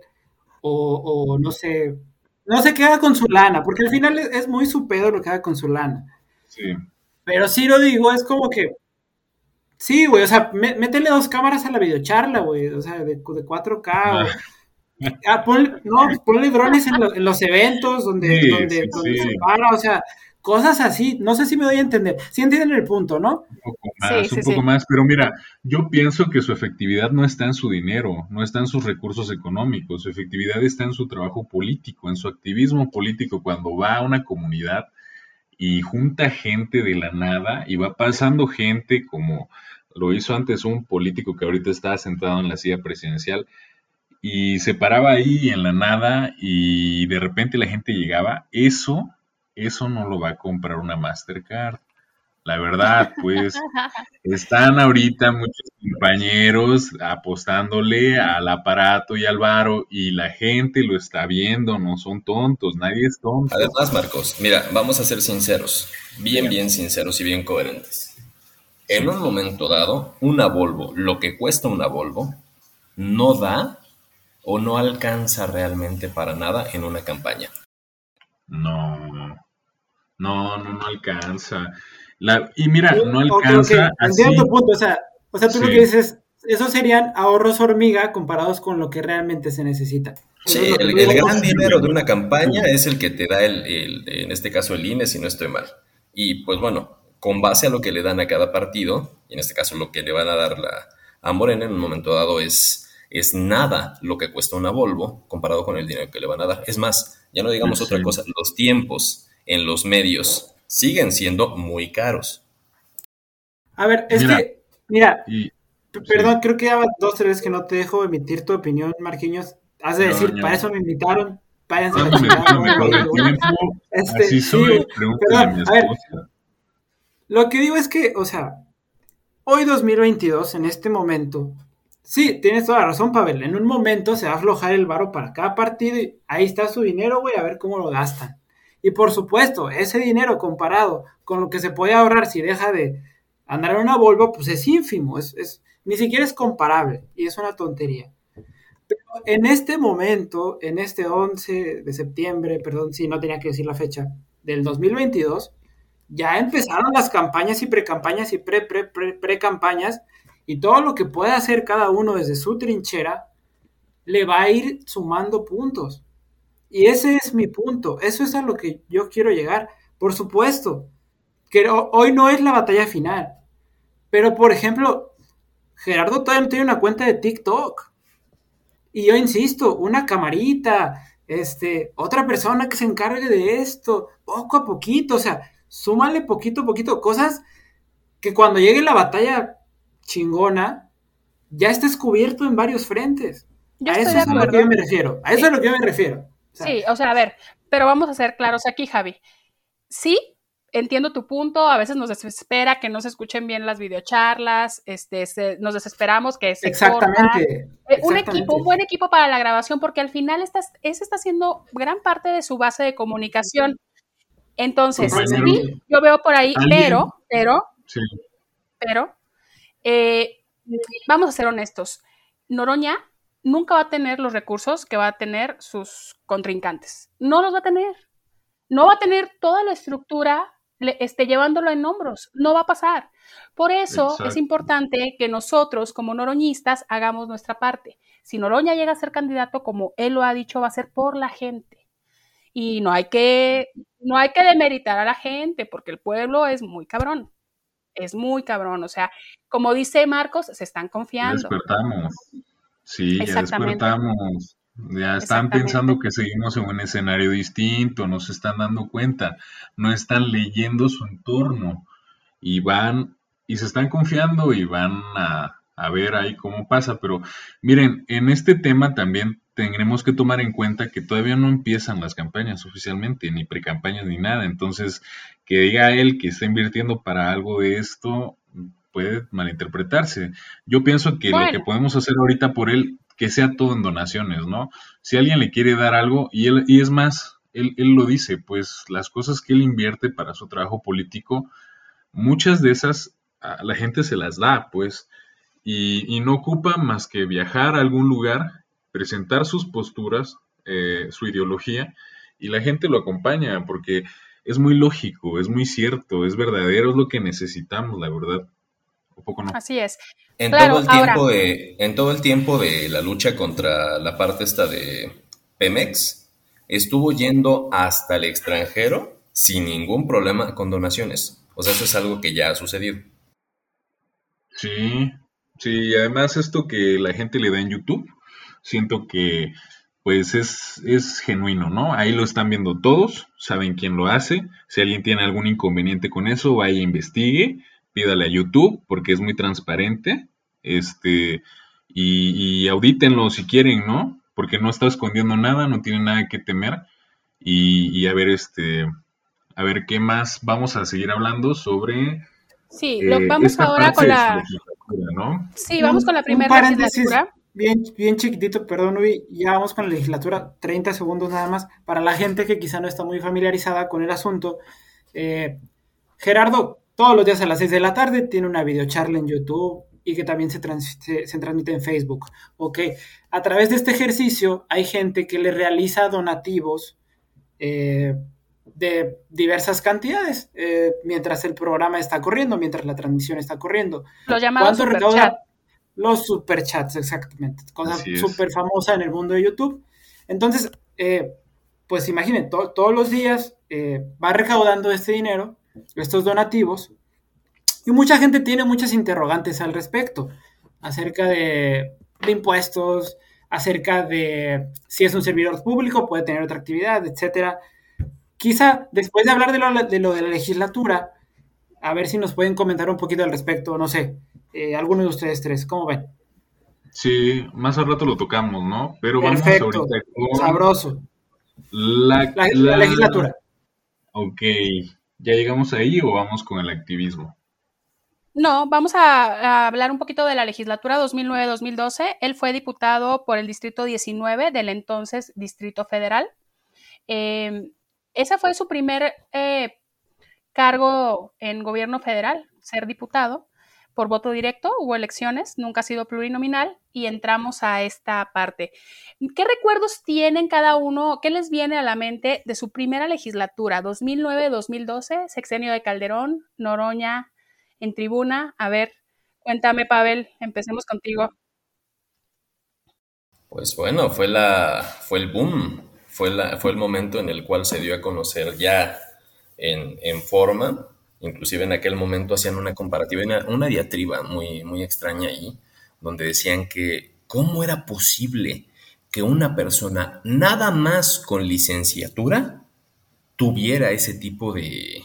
o, no sé, no sé qué haga con su lana, porque al final es, muy su pedo lo que haga con su lana. Sí. Pero sí lo digo, es como que Sí, güey, o sea, métele dos cámaras a la videocharla, güey, o sea, de, de 4K. Ah. Ah, no, ponle drones en, los eventos donde, donde, se para, o sea, cosas así. No sé si me doy a entender. Sí entienden el punto, ¿no? Un poco más, un poco más. Pero mira, yo pienso que su efectividad no está en su dinero, no está en sus recursos económicos. Su efectividad está en su trabajo político, en su activismo político. Cuando va a una comunidad y junta gente de la nada y va pasando gente como lo hizo antes un político que ahorita está sentado en la silla presidencial y se paraba ahí en la nada y de repente la gente llegaba, eso, eso no lo va a comprar una Mastercard. La verdad, pues *laughs* están ahorita muchos compañeros apostándole al aparato y al varo y la gente lo está viendo, no son tontos, nadie es tonto. Además, Marcos, mira, vamos a ser sinceros, bien, bien sinceros y bien coherentes. En un momento dado, una Volvo, lo que cuesta una Volvo, no da o no alcanza realmente para nada en una campaña. No, no, no, no alcanza y mira, no alcanza. así. Entiendo tu punto, o sea, o sea tú lo que dices, esos serían ahorros hormiga comparados con lo que realmente se necesita. Sí, el, gran dinero de una campaña es el que te da el, en este caso el INE, si no estoy mal. Y pues bueno, con base a lo que le dan a cada partido, y en este caso lo que le van a dar la, a Morena en un momento dado es, es nada lo que cuesta una Volvo comparado con el dinero que le van a dar. Es más, ya no digamos otra cosa, los tiempos en los medios. Siguen siendo muy caros. A ver, es que, mira, perdón, creo que ya dos tres veces que no te dejo emitir tu opinión, Marquinhos. Has de decir, para eso me invitaron, váyanse a este, soy, perdón, a, ver, Lo que digo es que, o sea, hoy 2022, en este momento, sí, tienes toda la razón, Pavel, en un momento se va a aflojar el varo para cada partido y ahí está su dinero, güey, a ver cómo lo gastan. Y por supuesto, ese dinero comparado con lo que se puede ahorrar si deja de andar en una Volvo, pues es ínfimo, es, ni siquiera es comparable y es una tontería. Pero en este momento, en este 11 de septiembre, perdón, si no tenía que decir la fecha, del 2022, ya empezaron las campañas y precampañas y pre-pre-pre-campañas y todo lo que pueda hacer cada uno desde su trinchera le va a ir sumando puntos. Y ese es mi punto, eso es a lo que yo quiero llegar. Por supuesto, que hoy no es la batalla final, pero por ejemplo, Gerardo todavía no tiene una cuenta de TikTok. Y yo insisto, una camarita, este, otra persona que se encargue de esto, poco a poquito, o sea, súmale poquito a poquito cosas que cuando llegue la batalla chingona, ya estés cubierto en varios frentes. a eso es a lo que yo me refiero. A eso es a lo que yo me refiero. Sí, o sea, a ver, pero vamos a ser claros aquí, Javi. Sí, entiendo tu punto, a veces nos desespera que no se escuchen bien las videocharlas, este, nos desesperamos que se exactamente, eh, Un equipo, un buen equipo para la grabación, porque al final estás, ese está siendo gran parte de su base de comunicación. Entonces, sí, yo veo por ahí, pero, pero, pero, eh, vamos a ser honestos, Noroña nunca va a tener los recursos que va a tener sus contrincantes. No los va a tener. No va a tener toda la estructura esté llevándolo en hombros. No va a pasar. Por eso es importante que nosotros, como noroñistas, hagamos nuestra parte. Si Noroña llega a ser candidato, como él lo ha dicho, va a ser por la gente. Y no hay que, no hay que demeritar a la gente, porque el pueblo es muy cabrón. Es muy cabrón. O sea, como dice Marcos, se están confiando. Despertamos. Sí, ya despertamos. Ya están pensando que seguimos en un escenario distinto, no se están dando cuenta, no están leyendo su entorno y van y se están confiando y van a, ver ahí cómo pasa. Pero miren, en este tema también tendremos que tomar en cuenta que todavía no empiezan las campañas oficialmente, ni precampañas ni nada. Entonces, que diga él que está invirtiendo para algo de esto puede malinterpretarse. Yo pienso que lo que podemos hacer ahorita por él que sea todo en donaciones, ¿no? Si alguien le quiere dar algo, y, él, y es más, él, él lo dice, pues las cosas que él invierte para su trabajo político, muchas de esas a la gente se las da, pues, y, y, no ocupa más que viajar a algún lugar, presentar sus posturas, eh, su ideología, y la gente lo acompaña, porque es muy lógico, es muy cierto, es verdadero, es lo que necesitamos, la verdad. ¿O poco no? Así es. En, todo el tiempo de, en todo el tiempo de la lucha contra la parte esta de Pemex, estuvo yendo hasta el extranjero sin ningún problema con donaciones. O sea, eso es algo que ya ha sucedido. Sí, sí, además esto que la gente le da en YouTube, siento que pues es, es genuino, ¿no? Ahí lo están viendo todos, saben quién lo hace, si alguien tiene algún inconveniente con eso, vaya e investigue, pídale a YouTube porque es muy transparente, este, y, audítenlo si quieren, ¿no? Porque no está escondiendo nada, no tiene nada que temer, y, a ver, este, a ver qué más vamos a seguir hablando sobre. Sí, lo, eh, vamos ahora con la. ¿no? Sí, vamos con la primera legislatura. Bien, bien chiquitito, perdón, Uy, ya vamos con la legislatura, 30 segundos nada más, para la gente que quizá no está muy familiarizada con el asunto. Eh, Gerardo, todos los días a las 6 de la tarde, tiene una videocharla en YouTube y que también se, se, transmite en Facebook. Ok, a través de este ejercicio hay gente que le realiza donativos eh, de diversas cantidades eh, mientras el programa está corriendo, mientras la transmisión está corriendo. Los llamados superchats. Los superchats, exactamente. Cosa súper famosa en el mundo de YouTube. Entonces, eh, pues imaginen, todos los días va recaudando este dinero estos donativos. Y mucha gente tiene muchas interrogantes al respecto, acerca de, impuestos, acerca de si es un servidor público, puede tener otra actividad, etcétera. Quizá después de hablar de lo, de la legislatura, a ver si nos pueden comentar un poquito al respecto, no sé, eh, alguno de ustedes tres, ¿cómo ven? Sí, más al rato lo tocamos, ¿no? Pero vamos ahorita con sabroso. La, la, legislatura. Ok, ¿Ya llegamos ahí o vamos con el activismo? No, vamos a, hablar un poquito de la legislatura 2009-2012. Él fue diputado por el Distrito 19 del entonces Distrito Federal. Eh, ese fue su primer eh, cargo en gobierno federal, ser diputado por voto directo, hubo elecciones, nunca ha sido plurinominal y entramos a esta parte. ¿Qué recuerdos tienen cada uno? ¿Qué les viene a la mente de su primera legislatura, 2009-2012, sexenio de Calderón, Noroña en tribuna? A ver, cuéntame, Pavel, empecemos contigo. Pues bueno, fue la fue el boom, fue, la, fue el momento en el cual se dio a conocer ya en, en forma Inclusive en aquel momento hacían una comparativa, una, diatriba muy, muy extraña ahí, donde decían que cómo era posible que una persona nada más con licenciatura tuviera ese tipo de,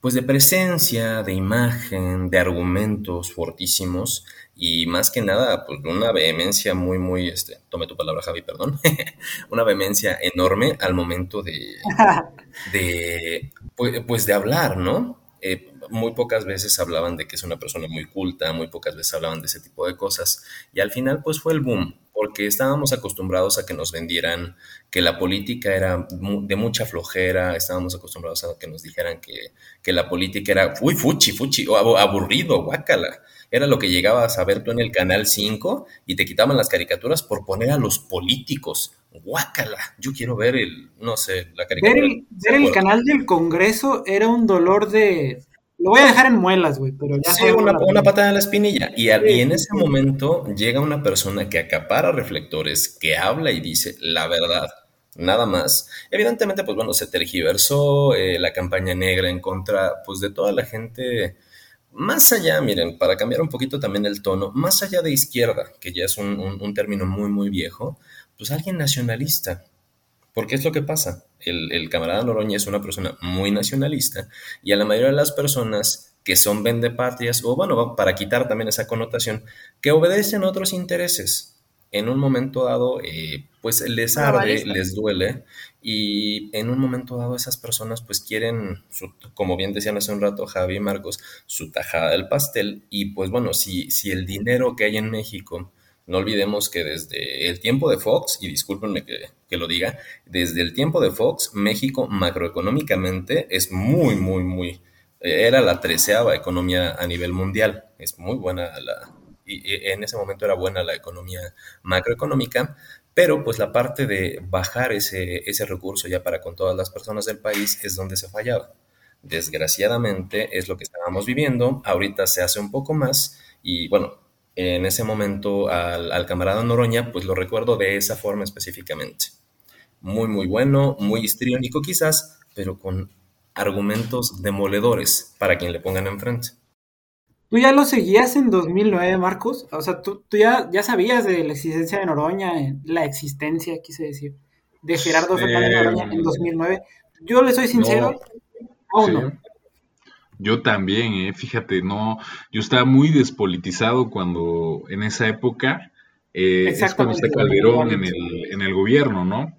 pues de presencia, de imagen, de argumentos fortísimos y más que nada, pues una vehemencia muy, muy, este, tome tu palabra Javi, perdón, *laughs* una vehemencia enorme al momento de, *laughs* de pues, pues, de hablar, ¿no? Eh, muy pocas veces hablaban de que es una persona muy culta, muy pocas veces hablaban de ese tipo de cosas y al final pues fue el boom, porque estábamos acostumbrados a que nos vendieran que la política era de mucha flojera, estábamos acostumbrados a que nos dijeran que, que la política era, uy, fuchi, fuchi, o aburrido, guácala. Era lo que llegabas a ver tú en el Canal 5 y te quitaban las caricaturas por poner a los políticos. Guácala, yo quiero ver el, no sé, la caricatura. ver el canal del Congreso era un dolor de, lo voy a dejar en muelas, güey, pero ya. Sí, una, una, patada en la espinilla. Y, en ese momento llega una persona que acapara reflectores, que habla y dice la verdad, nada más. Evidentemente, pues bueno, se tergiversó eh, la campaña negra en contra, pues de toda la gente. Más allá, miren, para cambiar un poquito también el tono, más allá de izquierda, que ya es un, término muy, muy viejo, pues alguien nacionalista, porque es lo que pasa. El, camarada Noroña es una persona muy nacionalista y a la mayoría de las personas que son vendepatrias, o bueno, para quitar también esa connotación, que obedecen a otros intereses. En un momento dado, eh, pues les arde, les duele, y en un momento dado esas personas pues quieren, como bien decían hace un rato Javi y Marcos, su tajada del pastel, y pues bueno, si, si el dinero que hay en México no olvidemos que desde el tiempo de Fox, y discúlpenme que, lo diga, desde el tiempo de Fox, México macroeconómicamente es muy, muy, muy, era la treceava economía a nivel mundial. Es muy buena la, y en ese momento era buena la economía macroeconómica, pero pues la parte de bajar ese, ese recurso ya para con todas las personas del país es donde se fallaba. Desgraciadamente es lo que estábamos viviendo, ahorita se hace un poco más y bueno, en ese momento al, camarada Noroña, pues lo recuerdo de esa forma específicamente. Muy, muy bueno, muy histriónico quizás, pero con argumentos demoledores para quien le pongan enfrente. ¿Tú ya lo seguías en 2009, Marcos? O sea, tú, ya, ya sabías de la existencia de Noroña, eh, la existencia, quise decir, de Gerardo Fernández Noroña en 2009. Yo le soy sincero, aún no. Yo también, eh, fíjate, no, yo estaba muy despolitizado cuando en esa época eh, es cuando está Calderón en el, en el gobierno, ¿no?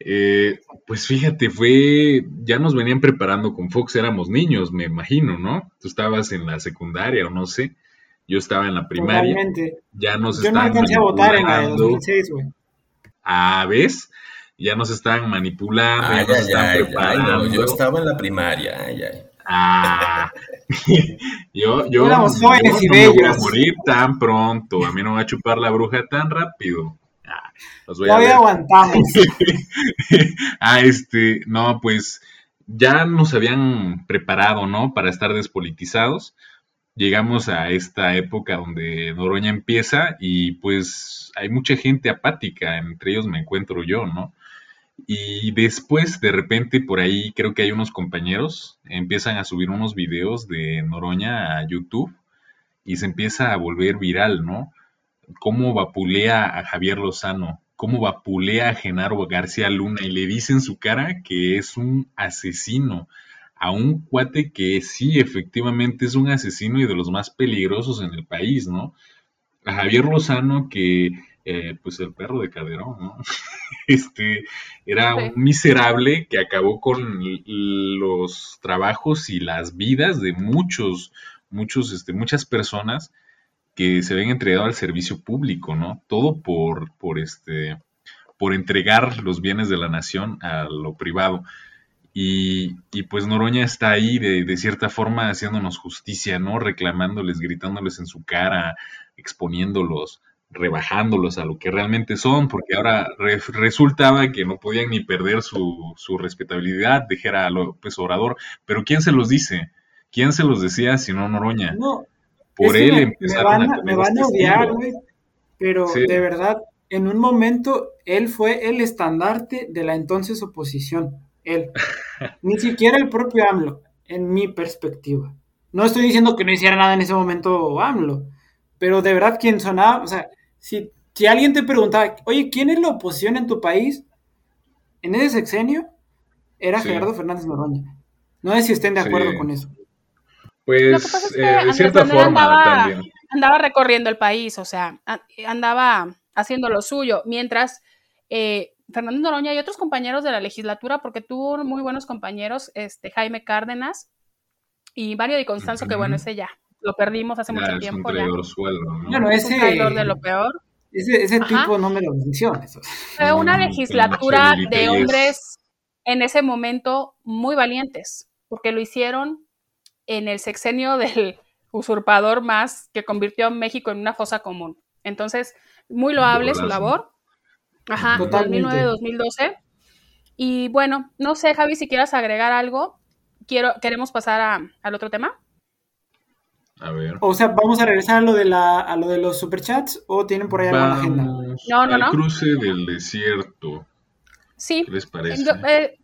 Eh, pues fíjate, fue, ya nos venían preparando con Fox, éramos niños, me imagino, ¿no? Tú estabas en la secundaria o no sé, yo estaba en la primaria. Ya nos yo no alcancé a votar en la de 2006, güey. Ah, ¿ves? Ya nos estaban manipulando, ya nos estaban preparando. yo estaba en la primaria, ay, ay. Ah, *laughs* yo, yo, no, me voy a morir tan pronto. A mí no me va a chupar la bruja tan rápido. Todavía aguantamos. *laughs* ah, este, no, pues ya nos habían preparado, ¿no? Para estar despolitizados. Llegamos a esta época donde Noroña empieza y pues hay mucha gente apática, entre ellos me encuentro yo, ¿no? Y después, de repente, por ahí creo que hay unos compañeros, empiezan a subir unos videos de Noroña a YouTube y se empieza a volver viral, ¿no? Cómo vapulea a Javier Lozano, cómo vapulea a Genaro García Luna y le dice en su cara que es un asesino, a un cuate que sí, efectivamente es un asesino y de los más peligrosos en el país, ¿no? A Javier Lozano que eh, pues el perro de Caderón, ¿no? *laughs* Este era un miserable que acabó con los trabajos y las vidas de muchos, muchos, este, muchas personas que se ven entregado al servicio público, ¿no? Todo por, por este, por entregar los bienes de la nación a lo privado. Y, y, pues Noroña está ahí de, de, cierta forma haciéndonos justicia, ¿no? Reclamándoles, gritándoles en su cara, exponiéndolos, rebajándolos a lo que realmente son, porque ahora resultaba que no podían ni perder su, su respetabilidad, a López Obrador, pero ¿quién se los dice? ¿Quién se los decía si no Noroña? No, por él me, empezaron me van a, odiar, güey, pero de verdad, en un momento él fue el estandarte de la entonces oposición, él, *laughs* ni siquiera el propio AMLO, en mi perspectiva. No estoy diciendo que no hiciera nada en ese momento AMLO, pero de verdad quien sonaba, o sea, si, si alguien te preguntaba, oye, ¿quién es la oposición en tu país? En ese sexenio era Gerardo Fernández Noroña. No sé si estén de acuerdo con eso. Pues, eh, de cierta forma andaba, también. Andaba recorriendo el país, o sea, andaba haciendo lo suyo, mientras eh, Fernando Noroña y otros compañeros de la legislatura, porque tuvo muy buenos compañeros, este Jaime Cárdenas y Mario Di Constanzo, que bueno, ese ya lo perdimos hace mucho tiempo. Un ya. Sueldo, ¿no? Bueno, ese, un de lo peor. Ese, ese tipo no me lo menciones. Fue una legislatura de hombres en ese momento muy valientes, porque lo hicieron en el sexenio *laughs* del usurpador más que convirtió a México en una fosa común. Entonces, muy loable su labor. Ajá, 2009-2012. Y bueno, no sé, Javi, si quieras agregar algo. Quiero, ¿Queremos pasar a, al otro tema? A ver. O sea, ¿vamos a regresar a lo de, la, a lo de los superchats o tienen por ahí alguna agenda? No, no, al no. cruce del desierto. Sí. ¿Qué les parece? Eh,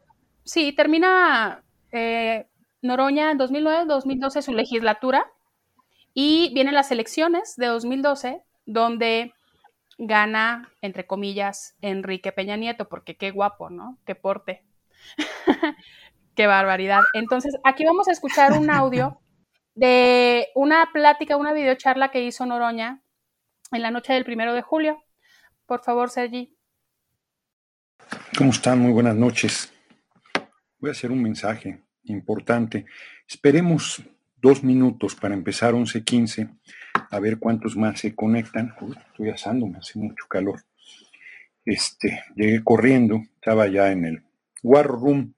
sí, termina eh, Noroña en 2009-2012 su legislatura y vienen las elecciones de 2012 donde gana, entre comillas, Enrique Peña Nieto, porque qué guapo, ¿no? Qué porte. *laughs* qué barbaridad. Entonces, aquí vamos a escuchar un audio de una plática, una videocharla que hizo Noroña en la noche del primero de julio. Por favor, Sergi. ¿Cómo están? Muy buenas noches. Voy a hacer un mensaje importante. Esperemos dos minutos para empezar 11.15, a ver cuántos más se conectan. Uy, estoy asándome, hace mucho calor. Este, llegué corriendo, estaba ya en el War Room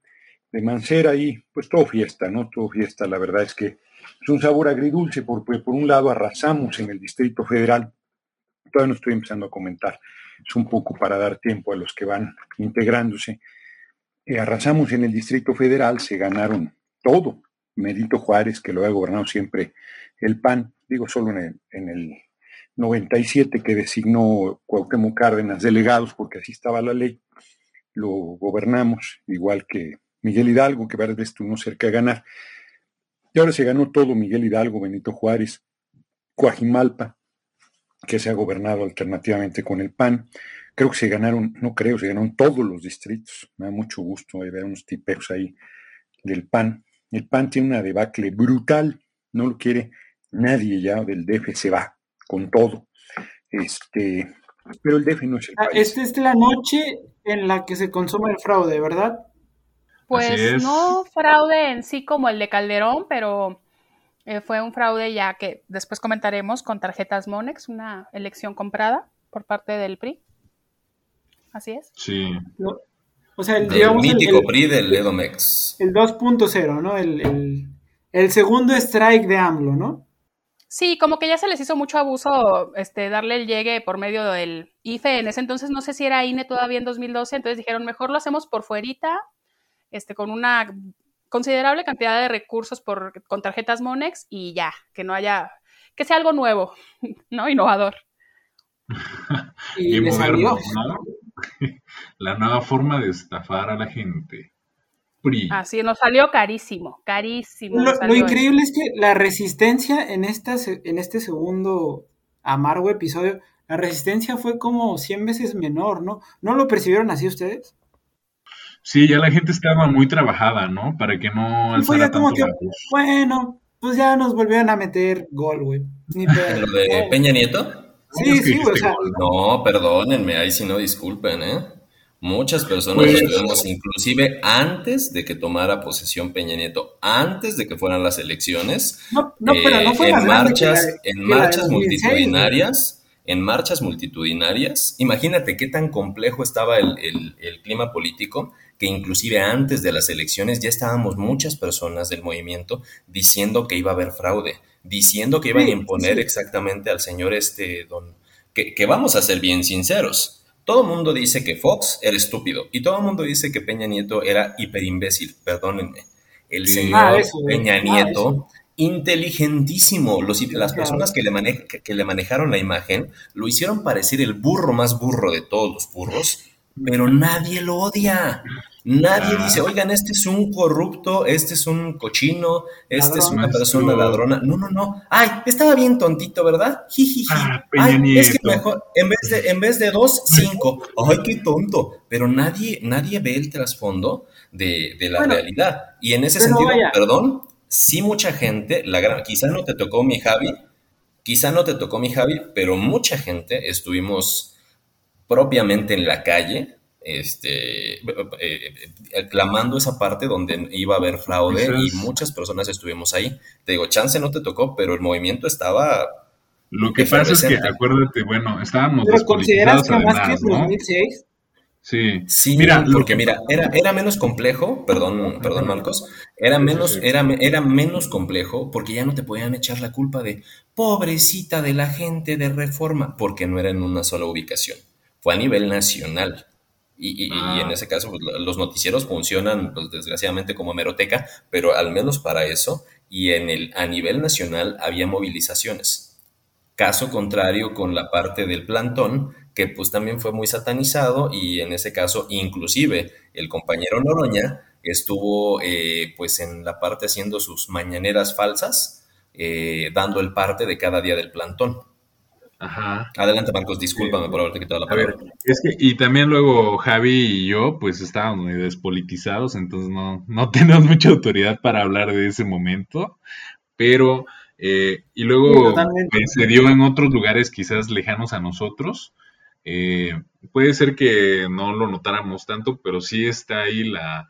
de Mancera y pues todo fiesta, ¿no? Todo fiesta, la verdad es que es un sabor agridulce porque por un lado arrasamos en el Distrito Federal, todavía no estoy empezando a comentar, es un poco para dar tiempo a los que van integrándose. Arrasamos en el Distrito Federal, se ganaron todo. Medito Juárez, que lo ha gobernado siempre el PAN, digo solo en el, en el 97 que designó Cuauhtémoc Cárdenas delegados, porque así estaba la ley, lo gobernamos, igual que Miguel Hidalgo, que varias veces no cerca de ganar. Y ahora se ganó todo Miguel Hidalgo, Benito Juárez, Coajimalpa, que se ha gobernado alternativamente con el PAN. Creo que se ganaron, no creo, se ganaron todos los distritos. Me da mucho gusto ver unos tipeos ahí del PAN. El PAN tiene una debacle brutal, no lo quiere nadie ya del DF, se va con todo. Este, pero el DF no es el ah, país. Esta es la noche en la que se consuma el fraude, ¿verdad? Pues no fraude en sí como el de Calderón, pero eh, fue un fraude ya que después comentaremos con tarjetas Monex, una elección comprada por parte del PRI. Así es. Sí. o sea, el, mítico el, PRI del Edomex. El 2.0, ¿no? El, el, segundo strike de AMLO, ¿no? Sí, como que ya se les hizo mucho abuso este, darle el llegue por medio del IFE. En ese entonces no sé si era INE todavía en 2012, entonces dijeron, mejor lo hacemos por fuerita este, con una considerable cantidad de recursos por, con tarjetas Monex y ya, que no haya, que sea algo nuevo, *laughs* ¿no? Innovador. *laughs* y, moderno, ¿no? *laughs* La nueva forma de estafar a la gente. Así, nos salió carísimo, carísimo. Lo, increíble es que la resistencia en, esta, en este segundo amargo episodio, la resistencia fue como 100 veces menor, ¿no? ¿No lo percibieron así ustedes? Sí, ya la gente estaba muy trabajada, ¿no? Para que no alzara como que, bueno, pues ya nos volvieron a meter gol, güey. Ni *laughs* ¿Lo de Peña Nieto? Sí, sí, o sea. No, perdónenme, ahí sí no disculpen, ¿eh? Muchas personas pues, estuvimos inclusive antes de que tomara posesión Peña Nieto, antes de que fueran las elecciones, no, no, pero no fue en marchas, en marchas multitudinarias en marchas multitudinarias. Imagínate qué tan complejo estaba el, clima político que inclusive antes de las elecciones ya estábamos muchas personas del movimiento diciendo que iba a haber fraude, diciendo que iban a imponer exactamente al señor este don, que, vamos a ser bien sinceros. Todo el mundo dice que Fox era estúpido y todo el mundo dice que Peña Nieto era hiperimbécil, perdónenme. El señor ah, Peña ah, Nieto inteligentísimo. Los, las personas que le, que le manejaron la imagen lo hicieron parecer el burro más burro de todos los burros, pero nadie lo odia. Nadie dice, oigan, este es un corrupto, este es un cochino, este es una persona ladrona. No, no, no. Ay, estaba bien tontito, ¿verdad? Jijiji. Ah, Ay, es que mejor, en vez de, en vez de dos, cinco. Ay, qué tonto. Pero nadie, nadie ve el trasfondo de, la realidad. Y en ese sentido, perdón, sí mucha gente, la gran, quizá no te tocó mi Javi, quizá no te tocó mi Javi, pero mucha gente estuvimos propiamente en la calle, este, eh, eh, clamando esa parte donde iba a haber fraude y muchas personas estuvimos ahí. Te digo, chance no te tocó, pero el movimiento estaba... Lo que pasa es que, acuérdate, bueno, estábamos ¿Pero consideras que más que 2006? Sí, sí mira, porque mira, era, era menos complejo, perdón, perdón Marcos, era menos, Era, era menos complejo porque ya no te podían echar la culpa de pobrecita de la gente de reforma, porque no era en una sola ubicación, fue a nivel nacional. Y, y, en ah. ese caso, pues, los noticieros funcionan, pues, desgraciadamente, como hemeroteca, pero al menos para eso, y en el, a nivel nacional había movilizaciones. Caso contrario con la parte del plantón, que pues también fue muy satanizado y en ese caso inclusive el compañero Noroña estuvo eh, pues en la parte haciendo sus mañaneras falsas, eh, dando el parte de cada día del plantón. Ajá. Adelante, Marcos, discúlpame por haberte quitado la palabra. es que, y también luego Javi y yo, pues estábamos muy despolitizados, entonces no, no *laughs* tenemos mucha autoridad para hablar de ese momento, pero, eh, y luego pues, se dio en otros lugares quizás lejanos a nosotros, eh, puede ser que no lo notáramos tanto, pero sí está ahí la,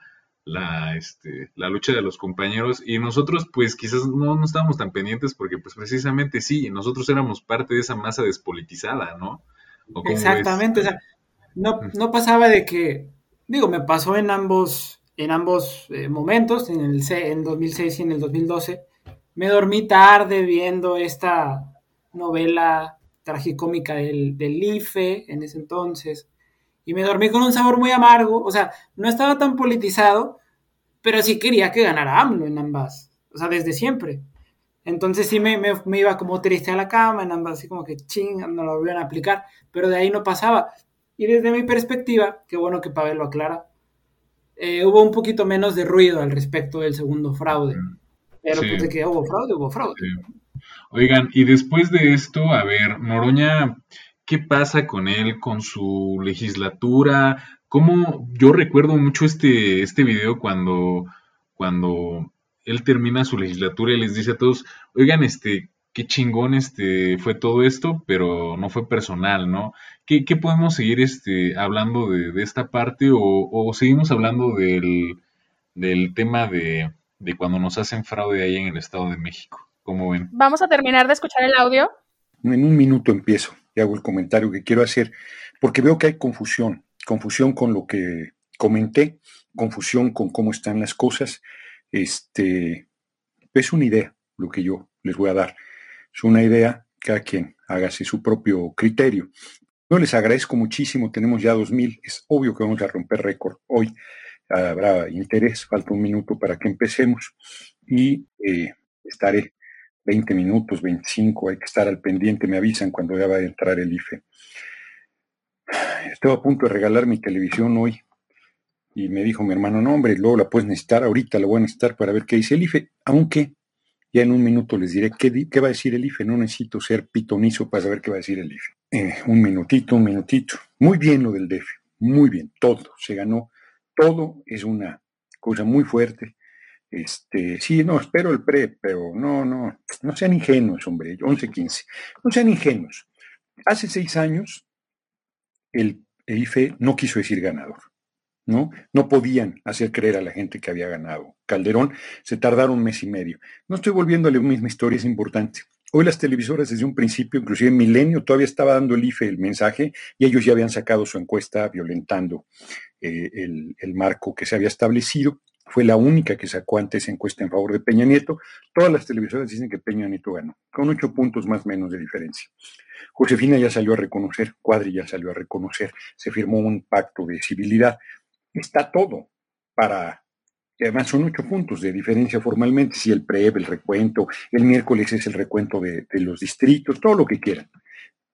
la, este, la lucha de los compañeros y nosotros pues quizás no, no estábamos tan pendientes porque pues precisamente sí, nosotros éramos parte de esa masa despolitizada, ¿no? Exactamente, o sea, no, no pasaba de que, digo, me pasó en ambos, en ambos eh, momentos, en el en 2006 y en el 2012, me dormí tarde viendo esta novela tragicómica del, del IFE en ese entonces. Y me dormí con un sabor muy amargo. O sea, no estaba tan politizado, pero sí quería que ganara AMLO en ambas. O sea, desde siempre. Entonces sí me, me, iba como triste a la cama en ambas, así como que ching, no lo volvieron a aplicar. Pero de ahí no pasaba. Y desde mi perspectiva, qué bueno que Pavel lo aclara, eh, hubo un poquito menos de ruido al respecto del segundo fraude. Pero pues de que hubo fraude, hubo fraude. Oigan, y después de esto, a ver, Noroña, ¿qué pasa con él, con su legislatura? ¿Cómo? Yo recuerdo mucho este, este video cuando, cuando él termina su legislatura y les dice a todos, oigan, este, qué chingón este fue todo esto, pero no fue personal, ¿no? ¿Qué, qué podemos seguir este, hablando de, de esta parte o, o, seguimos hablando del, del tema de, de cuando nos hacen fraude ahí en el Estado de México? Vamos a terminar de escuchar el audio. En un minuto empiezo y hago el comentario que quiero hacer, porque veo que hay confusión, confusión con lo que comenté, confusión con cómo están las cosas. Este, es una idea lo que yo les voy a dar. Es una idea, cada quien hágase su propio criterio. Yo les agradezco muchísimo, tenemos ya 2.000, es obvio que vamos a romper récord hoy. Habrá interés, falta un minuto para que empecemos y eh, estaré 20 minutos, 25, hay que estar al pendiente, me avisan cuando ya va a entrar el IFE. Estaba a punto de regalar mi televisión hoy y me dijo mi hermano, no hombre, luego la puedes necesitar, ahorita la voy a necesitar para ver qué dice el IFE, aunque ya en un minuto les diré qué, va a decir el IFE, no necesito ser pitonizo para saber qué va a decir el IFE. Eh, un minutito, un minutito. Muy bien lo del DF, muy bien, todo, se ganó, todo es una cosa muy fuerte este, sí, no, espero el PRE, pero no, no, no sean ingenuos, hombre, 11, 15, no sean ingenuos. Hace seis años el, IFE no quiso decir ganador, ¿no? No podían hacer creer a la gente que había ganado. Calderón se tardaron un mes y medio. No estoy volviendo a la misma historia, es importante. Hoy las televisoras desde un principio, inclusive Milenio, todavía estaba dando el IFE el mensaje y ellos ya habían sacado su encuesta violentando eh, el, el marco que se había establecido fue la única que sacó antes encuesta en favor de Peña Nieto. Todas las televisoras dicen que Peña Nieto ganó, con ocho puntos más menos de diferencia. Josefina ya salió a reconocer, Cuadri ya salió a reconocer, se firmó un pacto de civilidad. Está todo para, además son ocho puntos de diferencia formalmente, si el PREV, el recuento, el miércoles es el recuento de, de los distritos, todo lo que quieran.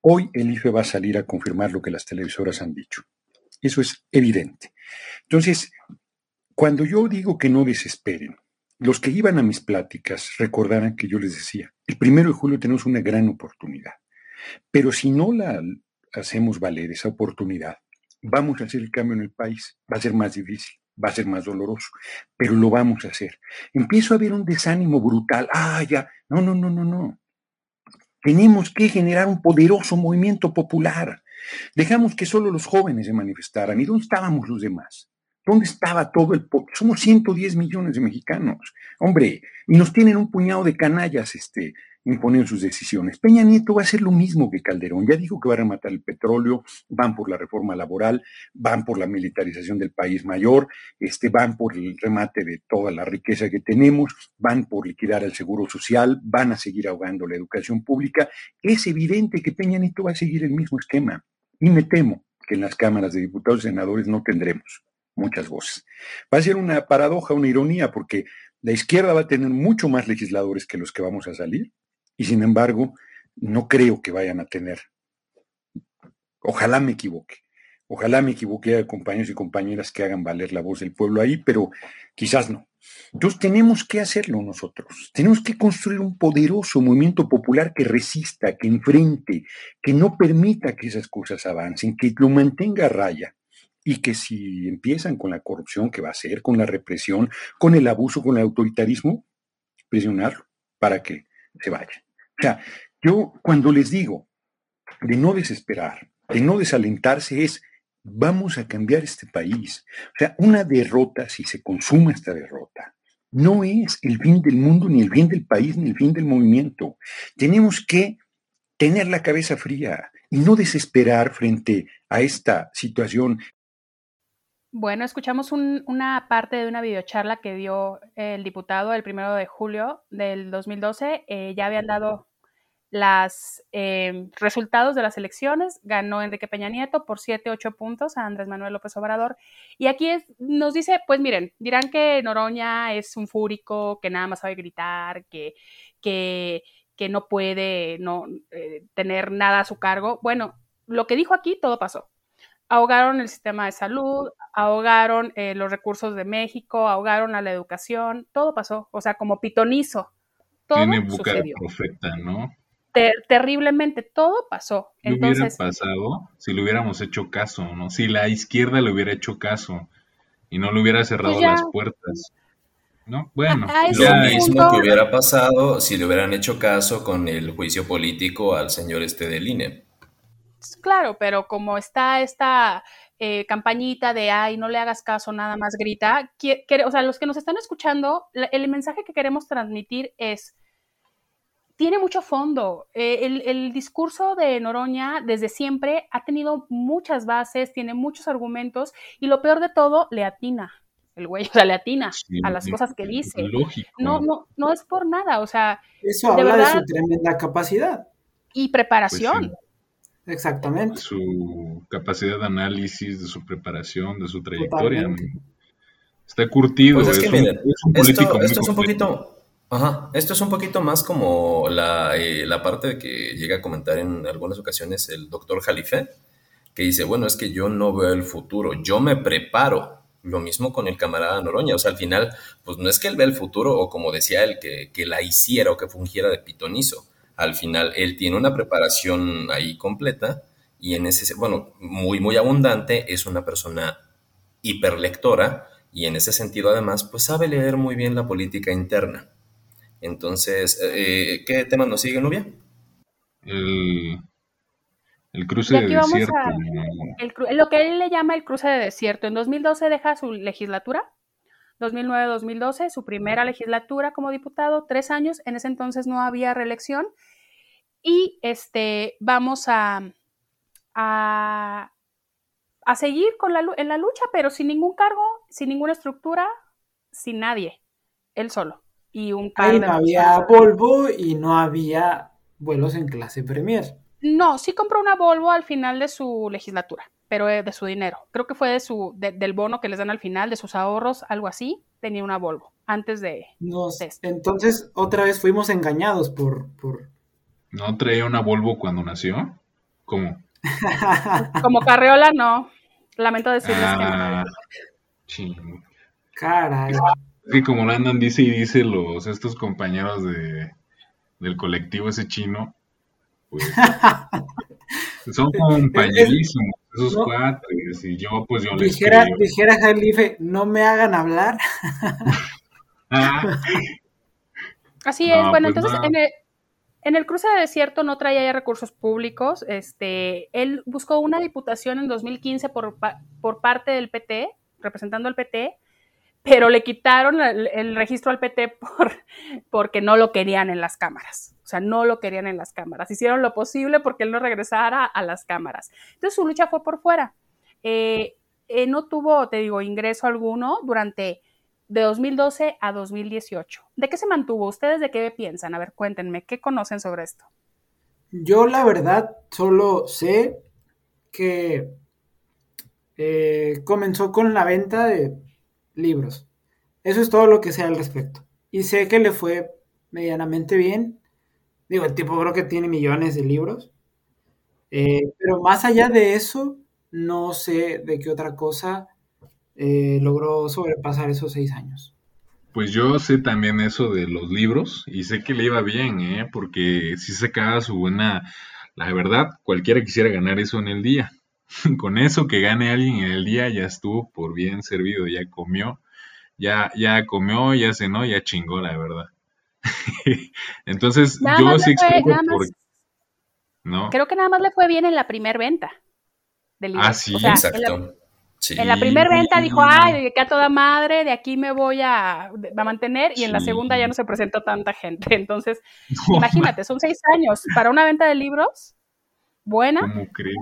Hoy el IFE va a salir a confirmar lo que las televisoras han dicho. Eso es evidente. Entonces, cuando yo digo que no desesperen, los que iban a mis pláticas recordarán que yo les decía, el primero de julio tenemos una gran oportunidad, pero si no la hacemos valer esa oportunidad, vamos a hacer el cambio en el país, va a ser más difícil. va a ser más doloroso, pero lo vamos a hacer. Empiezo a ver un desánimo brutal. Ah, ya, no, no, no, no, no. Tenemos que generar un poderoso movimiento popular. Dejamos que solo los jóvenes se manifestaran. ¿Y dónde estábamos los demás? ¿Dónde estaba todo el pueblo? Somos 110 millones de mexicanos. Hombre, y nos tienen un puñado de canallas este, imponer sus decisiones. Peña Nieto va a hacer lo mismo que Calderón. Ya dijo que va a rematar el petróleo, van por la reforma laboral, van por la militarización del país mayor, este, van por el remate de toda la riqueza que tenemos, van por liquidar el seguro social, van a seguir ahogando la educación pública. Es evidente que Peña Nieto va a seguir el mismo esquema. Y me temo que en las cámaras de diputados y senadores no tendremos muchas voces. Va a ser una paradoja, una ironía, porque la izquierda va a tener mucho más legisladores que los que vamos a salir, y sin embargo, no creo que vayan a tener. Ojalá me equivoque. Ojalá me equivoque de compañeros y compañeras que hagan valer la voz del pueblo ahí, pero quizás no. Entonces tenemos que hacerlo nosotros. Tenemos que construir un poderoso movimiento popular que resista, que enfrente, que no permita que esas cosas avancen, que lo mantenga a raya y que si empiezan con la corrupción que va a ser, con la represión, con el abuso, con el autoritarismo, presionarlo para que se vaya. O sea, yo cuando les digo de no desesperar, de no desalentarse, es vamos a cambiar este país. O sea, una derrota, si se consuma esta derrota, no es el fin del mundo, ni el fin del país, ni el fin del movimiento. Tenemos que tener la cabeza fría y no desesperar frente a esta situación. Bueno, escuchamos una parte de una videocharla que dio el diputado el primero de julio del 2012. Eh, ya habían dado los eh, resultados de las elecciones. Ganó Enrique Peña Nieto por 7, 8 puntos a Andrés Manuel López Obrador. Y aquí nos dice, pues miren, dirán que Noroña es un fúrico, que nada más sabe gritar, que, que, que no puede no, eh, tener nada a su cargo. Bueno, lo que dijo aquí, todo pasó. Ahogaron el sistema de salud, ahogaron eh, los recursos de México, ahogaron a la educación, todo pasó, o sea, como pitonizo. Todo Tiene boca profeta, ¿no? terriblemente, todo pasó. ¿Qué hubiera pasado si le hubiéramos hecho caso, no? Si la izquierda le hubiera hecho caso y no le hubiera cerrado pues las puertas. ¿No? Bueno, lo mismo que hubiera pasado si le hubieran hecho caso con el juicio político al señor este del INE. Claro, pero como está esta eh, campañita de, ay, no le hagas caso, nada más grita. o sea, los que nos están escuchando, el mensaje que queremos transmitir es, tiene mucho fondo. Eh, el, discurso de Noroña desde siempre ha tenido muchas bases, tiene muchos argumentos y lo peor de todo, le atina. El güey, o sea, le atina a las cosas que dice. No, no, no es por nada, o sea. Eso habla de su tremenda capacidad. Y preparación. Pues Exactamente. Su capacidad de análisis, de su preparación, de su trayectoria. Está curtido. Pues es, que, esto, es un poquito, ajá, esto es un poquito más como la, eh, la parte que llega a comentar en algunas ocasiones el doctor Jalife, que dice, bueno, es que yo no veo el futuro, yo me preparo. Lo mismo con el camarada Noroña, o sea, al final, pues no es que él vea el futuro o como decía él, que, que la hiciera o que fungiera de pitonizo al final él tiene una preparación ahí completa y en ese, bueno, muy, muy abundante, es una persona hiperlectora y en ese sentido además, pues sabe leer muy bien la política interna. Entonces, eh, ¿qué tema nos sigue, Nubia? El, cruce de desierto. lo que él le llama el cruce de desierto. En 2012 deja su legislatura 2009-2012, su primera legislatura como diputado, tres años, en ese entonces no había reelección, y este, vamos a, a, seguir con la, en la lucha, pero sin ningún cargo, sin ninguna estructura, sin nadie, él solo. Y un Ahí no había Volvo y no había vuelos en clase Premier. No, sí compró una Volvo al final de su legislatura pero de su dinero. Creo que fue de su, del bono que les dan al final, de sus ahorros, algo así, tenía una Volvo antes de, Entonces, otra vez fuimos engañados por, por... ¿No traía una Volvo cuando nació? ¿Cómo? *laughs* Como Carreola, no. Lamento decirles que no. Ah, Caray. que como lo andan dice y dice los estos compañeros de, del colectivo ese chino, pues *laughs* son compañerísimos esos cuatro. sí, yo pues yo dijera, les Dijera Jalife, no me hagan hablar. *laughs* Ah. Así es, bueno, pues entonces en, el, en el cruce de desierto no traía ya recursos públicos. Este, él buscó una diputación en 2015 por, parte del PT, representando al PT, pero le quitaron el, registro al PT por, porque no lo querían en las cámaras. O sea, no lo querían en las cámaras. Hicieron lo posible porque él no regresara a las cámaras. Entonces su lucha fue por fuera. Eh, eh, no tuvo, te digo, ingreso alguno durante de 2012 a 2018. ¿De qué se mantuvo? ¿Ustedes de qué piensan? A ver, cuéntenme, ¿qué conocen sobre esto? Yo la verdad solo sé que eh, comenzó con la venta de libros. Eso es todo lo que sé al respecto. Y sé que le fue medianamente bien. Digo, el tipo creo que tiene millones de libros. Eh, pero más allá de eso, no sé de qué otra cosa eh, logró sobrepasar esos seis años. Pues yo sé también eso de los libros y sé que le iba bien, ¿eh? porque si sacaba su buena... La verdad, cualquiera quisiera ganar eso en el día. *laughs* Con eso que gane alguien en el día ya estuvo por bien servido, ya comió, ya, ya comió, ya cenó, ya chingó, la verdad. *laughs* Entonces, yo sí explico por... ¿no? Creo que nada más le fue bien en la primera venta del libro. Ah, sí, exacto. En la primera venta dijo, ay, que a toda madre, de aquí me voy a, mantener, y en la segunda ya no se presentó tanta gente. *laughs* Entonces, imagínate, son seis años para una venta de libros buena. ¿Cómo crees?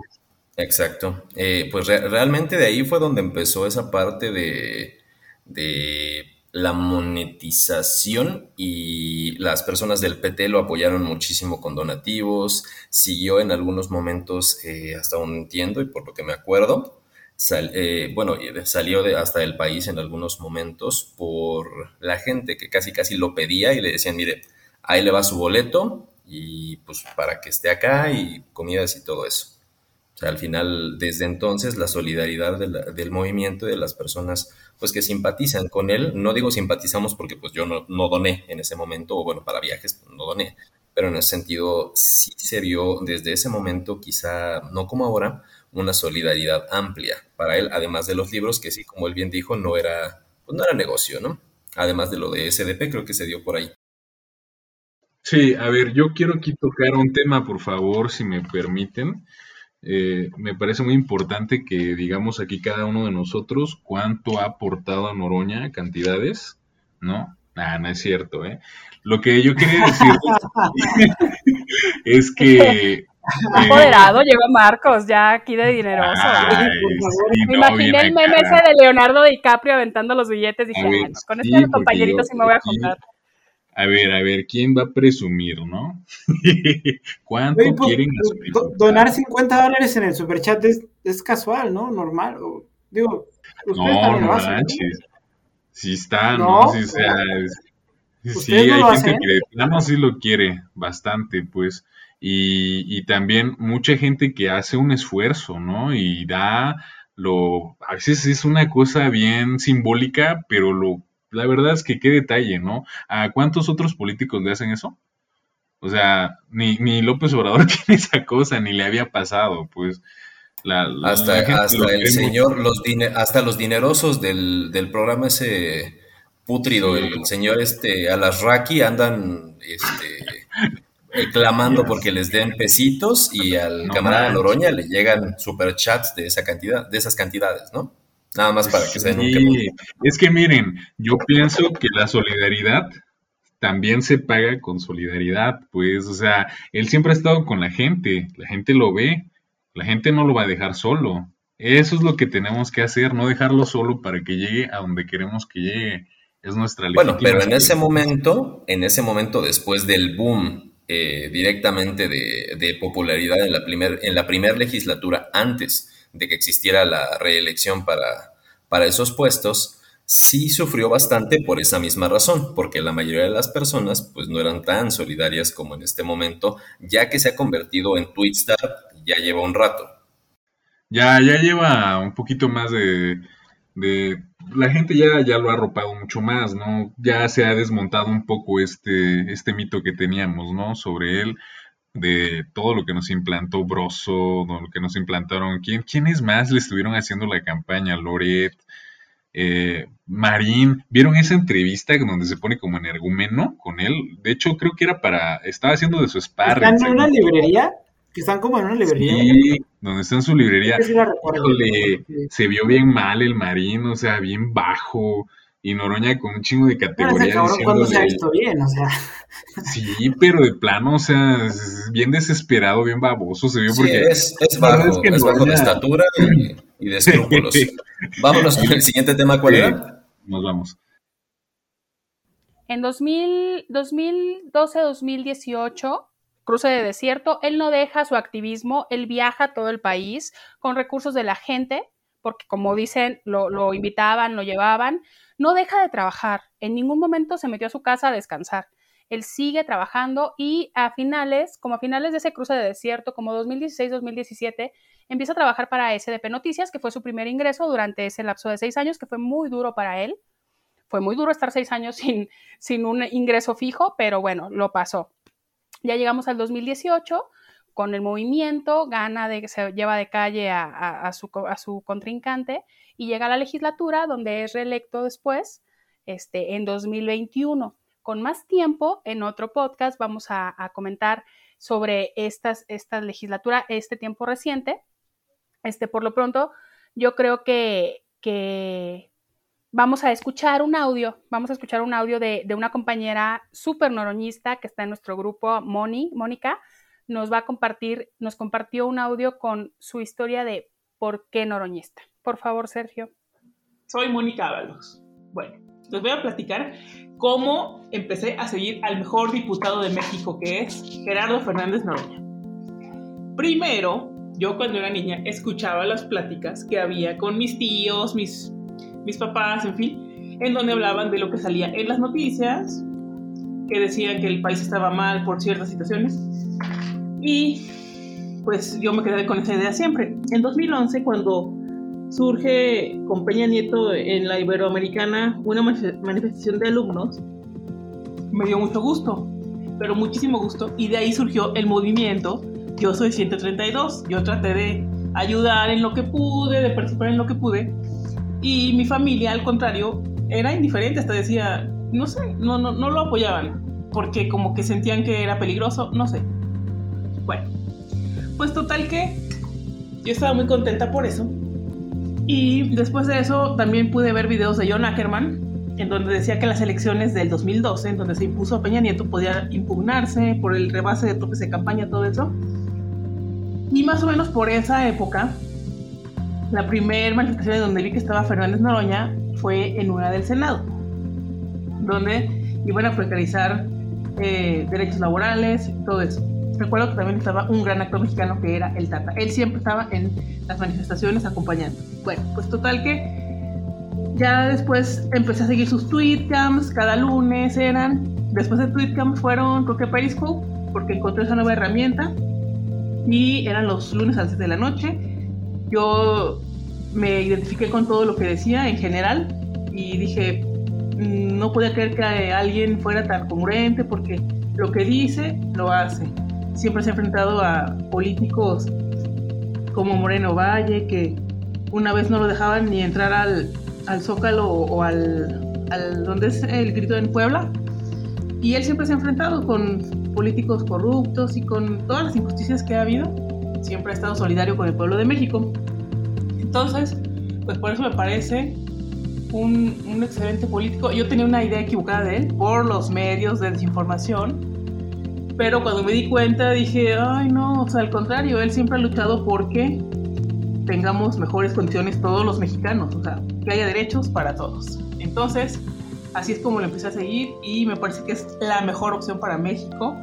Exacto. Eh, pues realmente de ahí fue donde empezó esa parte de, de la monetización y las personas del PT lo apoyaron muchísimo con donativos, siguió en algunos momentos, eh, hasta donde entiendo y por lo que me acuerdo, eh, bueno, salió de, hasta del país en algunos momentos por la gente que casi casi lo pedía y le decían, mire, ahí le va su boleto y pues para que esté acá y comidas y todo eso. O sea, al final, desde entonces, la solidaridad del movimiento de las personas pues que simpatizan con él, no digo simpatizamos porque pues yo no, doné en ese momento, o bueno, para viajes no doné, pero en ese sentido sí se vio desde ese momento, quizá no como ahora, una solidaridad amplia para él, además de los libros, que sí, como él bien dijo, no era, pues no era negocio, ¿no? Además de lo de SDP, creo que se dio por ahí. Sí, a ver, yo quiero aquí tocar un tema, por favor, si me permiten. Eh, me parece muy importante que digamos aquí cada uno de nosotros cuánto ha aportado a Noroña, cantidades, ¿no? Ah, no es cierto, ¿eh? Lo que yo quería decir *laughs* *laughs* es que Apoderado, lleva Marcos, ya aquí de dineroso. me imaginé el meme ese de Leonardo DiCaprio aventando los billetes. Dije, con este compañerito sí me voy a juntar. A ver, a ver, ¿quién va a presumir, no? *laughs* ¿Cuánto pues, quieren Donar 50 dólares en el superchat es, es casual, ¿no? Normal. digo, no, no manches. Sí está, ¿no? Sí, sea, sí hay gente que de sí lo quiere bastante, pues. Y, y, también mucha gente que hace un esfuerzo, ¿no? Y da lo, a veces es una cosa bien simbólica, pero lo, la verdad es que qué detalle, ¿no? ¿A cuántos otros políticos le hacen eso? O sea, ni, ni López Obrador *laughs* tiene esa cosa, ni le había pasado, pues. La, hasta hasta el señor, los hasta los dinerosos del, del programa ese putrido, el, señor este Alasraki andan este *laughs* clamando porque les den pesitos y al camarada Loroña le llegan superchats de esa cantidad, de esas cantidades, ¿no? Nada más para que se den un Es que miren, yo pienso que la solidaridad también se paga con solidaridad, pues, o sea, él siempre ha estado con la gente, la gente lo ve, la gente no lo va a dejar solo. Eso es lo que tenemos que hacer, no dejarlo solo para que llegue a donde queremos que llegue. Es nuestra Bueno, pero en ese momento, en ese momento después del boom eh, directamente de, popularidad en la primera en la primer legislatura antes de que existiera la reelección para, para esos puestos, sí sufrió bastante por esa misma razón, porque la mayoría de las personas pues no eran tan solidarias como en este momento, ya que se ha convertido en Twitstar ya lleva un rato. Ya, ya lleva un poquito más de la gente ya, ya lo ha arropado mucho más, ¿no? Ya se ha desmontado un poco este, este mito que teníamos, ¿no? Sobre él. de todo lo que nos implantó Broso, lo que nos implantaron. ¿Quién, ¿Quiénes más le estuvieron haciendo la campaña? Loret, eh, Marín. ¿Vieron esa entrevista donde se pone como energúmeno con él? De hecho, creo que era para. Estaba haciendo de su sparring. ¿Están en una librería? Que están como en una librería. Sí, donde está en su librería. se vio bien mal el Marín, o sea, bien bajo y Noroña con un chingo de categoría. cuando se ha visto bien, o sea. Sí, pero de plano, o sea, bien desesperado, bien baboso se vio porque. es, es bajo, es, bajo de estatura y, de escrúpulos. *laughs* Vámonos con el siguiente tema, ¿cuál era? Nos vamos. En 2012-2018, cruce de desierto, él no deja su activismo, él viaja a todo el país con recursos de la gente, porque como dicen, lo, invitaban, lo llevaban, no deja de trabajar, en ningún momento se metió a su casa a descansar. Él sigue trabajando y a finales, como a finales de ese cruce de desierto, como 2016-2017, empieza a trabajar para SDP Noticias, que fue su primer ingreso durante ese lapso de seis años, que fue muy duro para él. Fue muy duro estar seis años *laughs* sin, sin un ingreso fijo, pero bueno, lo pasó. Ya llegamos al 2018, con el movimiento, gana de, se lleva de calle a, su, a su contrincante y llega a la legislatura donde es reelecto después, este, en 2021. Con más tiempo, en otro podcast vamos a, comentar sobre estas, esta legislatura, este tiempo reciente. Este, por lo pronto, yo creo que, que vamos a escuchar un audio, vamos a escuchar un audio de, una compañera súper noroñista que está en nuestro grupo, Moni, Mónica, nos va a compartir, nos compartió un audio con su historia de por qué noroñista. Por favor, Sergio. Soy Mónica Ábalos. Bueno, les voy a platicar cómo empecé a seguir al mejor diputado de México, que es Gerardo Fernández Noroña. Primero, yo cuando era niña escuchaba las pláticas que había con mis tíos, mis, mis papás, en fin, en donde hablaban de lo que salía en las noticias, que decían que el país estaba mal por ciertas situaciones. Y pues yo me quedé con esa idea siempre. En 2011, cuando surge con Peña Nieto en la Iberoamericana una manifestación de alumnos, me dio mucho gusto, pero muchísimo gusto, y de ahí surgió el movimiento Yo Soy 132. Yo traté de ayudar en lo que pude, de participar en lo que pude, y mi familia, al contrario, era indiferente, hasta decía, no sé, no, no, no lo apoyaban, porque como que sentían que era peligroso, no sé. Bueno, pues total que yo estaba muy contenta por eso. Y después de eso también pude ver videos de John Ackerman, en donde decía que las elecciones del 2012, en donde se impuso a Peña Nieto, podía impugnarse por el rebase de topes de campaña, todo eso. Y más o menos por esa época, la primera manifestación donde vi que estaba Fernández Noroña fue en una del Senado, donde iban a precarizar eh, derechos laborales, todo eso. Recuerdo que también estaba un gran actor mexicano que era el Tata. Él siempre estaba en las manifestaciones acompañando. Bueno, pues total que ya después empecé a seguir sus tweetcams, cada lunes eran. Después de tweetcams fueron, creo que Periscope, porque encontré esa nueva herramienta. Y eran los lunes a las 7 de la noche. Yo me identifiqué con todo lo que decía en general y dije, mm, no podía creer que alguien fuera tan congruente porque lo que dice, lo hace siempre se ha enfrentado a políticos como Moreno Valle, que una vez no lo dejaban ni entrar al, al Zócalo o, al, al donde es el grito en Puebla. Y él siempre se ha enfrentado con políticos corruptos y con todas las injusticias que ha habido. Siempre ha estado solidario con el pueblo de México. Entonces, pues por eso me parece un, excelente político. Yo tenía una idea equivocada de él por los medios de desinformación pero cuando me di cuenta dije, ay no, o sea, al contrario, él siempre ha luchado porque tengamos mejores condiciones todos los mexicanos, o sea, que haya derechos para todos. Entonces, así es como lo empecé a seguir y me parece que es la mejor opción para México.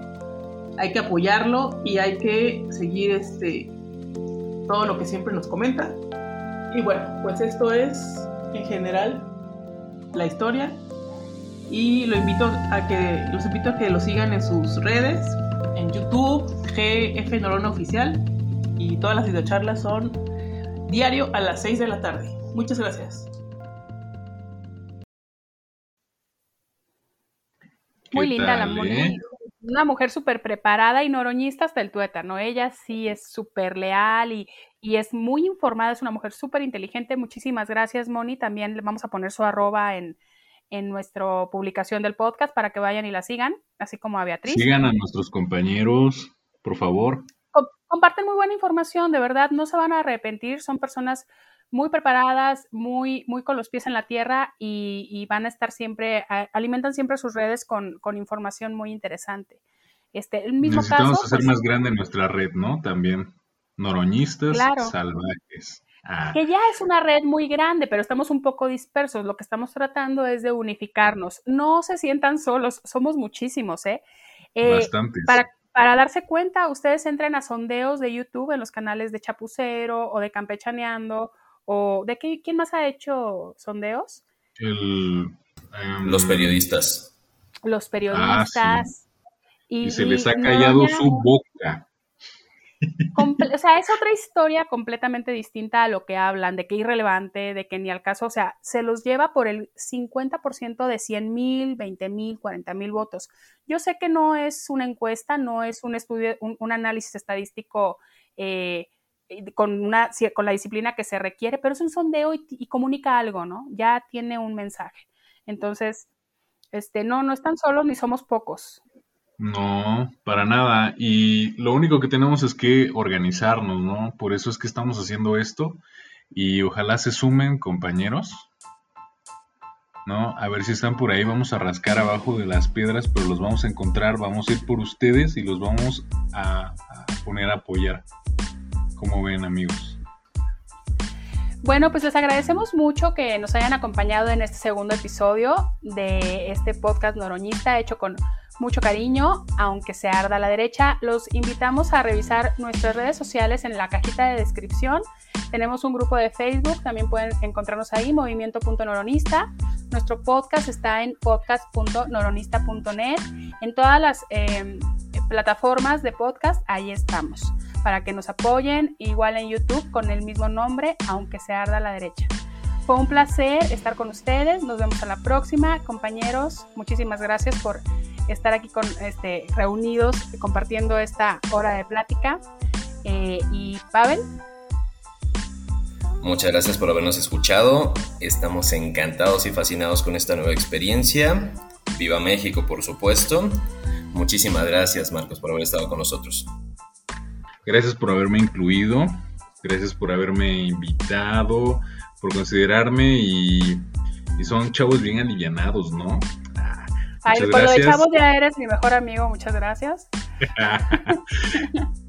Hay que apoyarlo y hay que seguir este todo lo que siempre nos comenta. Y bueno, pues esto es en general la historia y lo invito a que, los invito a que lo sigan en sus redes, en YouTube, GF Norona Oficial, y todas las videocharlas son diario a las 6 de la tarde. Muchas gracias. Muy linda la Moni. una mujer súper preparada y noroñista hasta el tuétano. Ella sí es súper leal y, y, es muy informada, es una mujer súper inteligente. Muchísimas gracias, Moni. También le vamos a poner su arroba en, en nuestra publicación del podcast para que vayan y la sigan, así como a Beatriz. Sigan a nuestros compañeros, por favor. comparten muy buena información, de verdad, no se van a arrepentir, son personas muy preparadas, muy, muy con los pies en la tierra y, van a estar siempre, alimentan siempre sus redes con, información muy interesante. Este, el mismo Necesitamos hacer pues más grande nuestra red, ¿no? También noroñistas salvajes. Ah. Que ya es una red muy grande, pero estamos un poco dispersos. Lo que estamos tratando es de unificarnos. No se sientan solos, somos muchísimos, ¿eh? eh Bastantes. Para, para darse cuenta, ustedes entren a sondeos de YouTube en los canales de Chapucero o de Campechaneando o de qué, quién más ha hecho sondeos? Em, los periodistas. Los periodistas. Ah, y, se les ha callado su boca o sea, es otra historia completamente distinta a lo que hablan, de que irrelevante, de que ni al caso, o sea, se los lleva por el 50% de 100 mil, 20 mil, 40 mil votos. Yo sé que no es una encuesta, no es un estudio, un, análisis estadístico eh, con, una, con la disciplina que se requiere, pero es un sondeo y, y comunica algo, ¿no? Ya tiene un mensaje. Entonces, este, no, no están solos ni somos pocos. No, para nada. Y lo único que tenemos es que organizarnos, ¿no? Por eso es que estamos haciendo esto. Y ojalá se sumen compañeros, ¿no? A ver si están por ahí. Vamos a rascar abajo de las piedras, pero los vamos a encontrar. Vamos a ir por ustedes y los vamos a, poner a apoyar. Como ven, amigos. Bueno, pues les agradecemos mucho que nos hayan acompañado en este segundo episodio de este podcast noroñista hecho con mucho cariño, aunque se arda a la derecha. Los invitamos a revisar nuestras redes sociales en la cajita de descripción. Tenemos un grupo de Facebook, también pueden encontrarnos ahí, movimiento.noronista. Nuestro podcast está en podcast.noronista.net. En todas las em, plataformas de podcast, ahí estamos, para que nos apoyen, igual en YouTube con el mismo nombre, aunque se arda a la derecha. Fue un placer estar con ustedes. Nos vemos a la próxima. Compañeros, muchísimas gracias por estar aquí con, este, reunidos compartiendo esta hora de plática. Eh, y Pavel. Muchas gracias por habernos escuchado. Estamos encantados y fascinados con esta nueva experiencia. Viva México, por supuesto. Muchísimas gracias, Marcos, por haber estado con nosotros. Gracias por haberme incluido. Gracias por haberme invitado, por considerarme y, y son chavos bien alivianados, ¿no? Ay, por lo de chavos ya eres mi mejor amigo, muchas gracias. *laughs*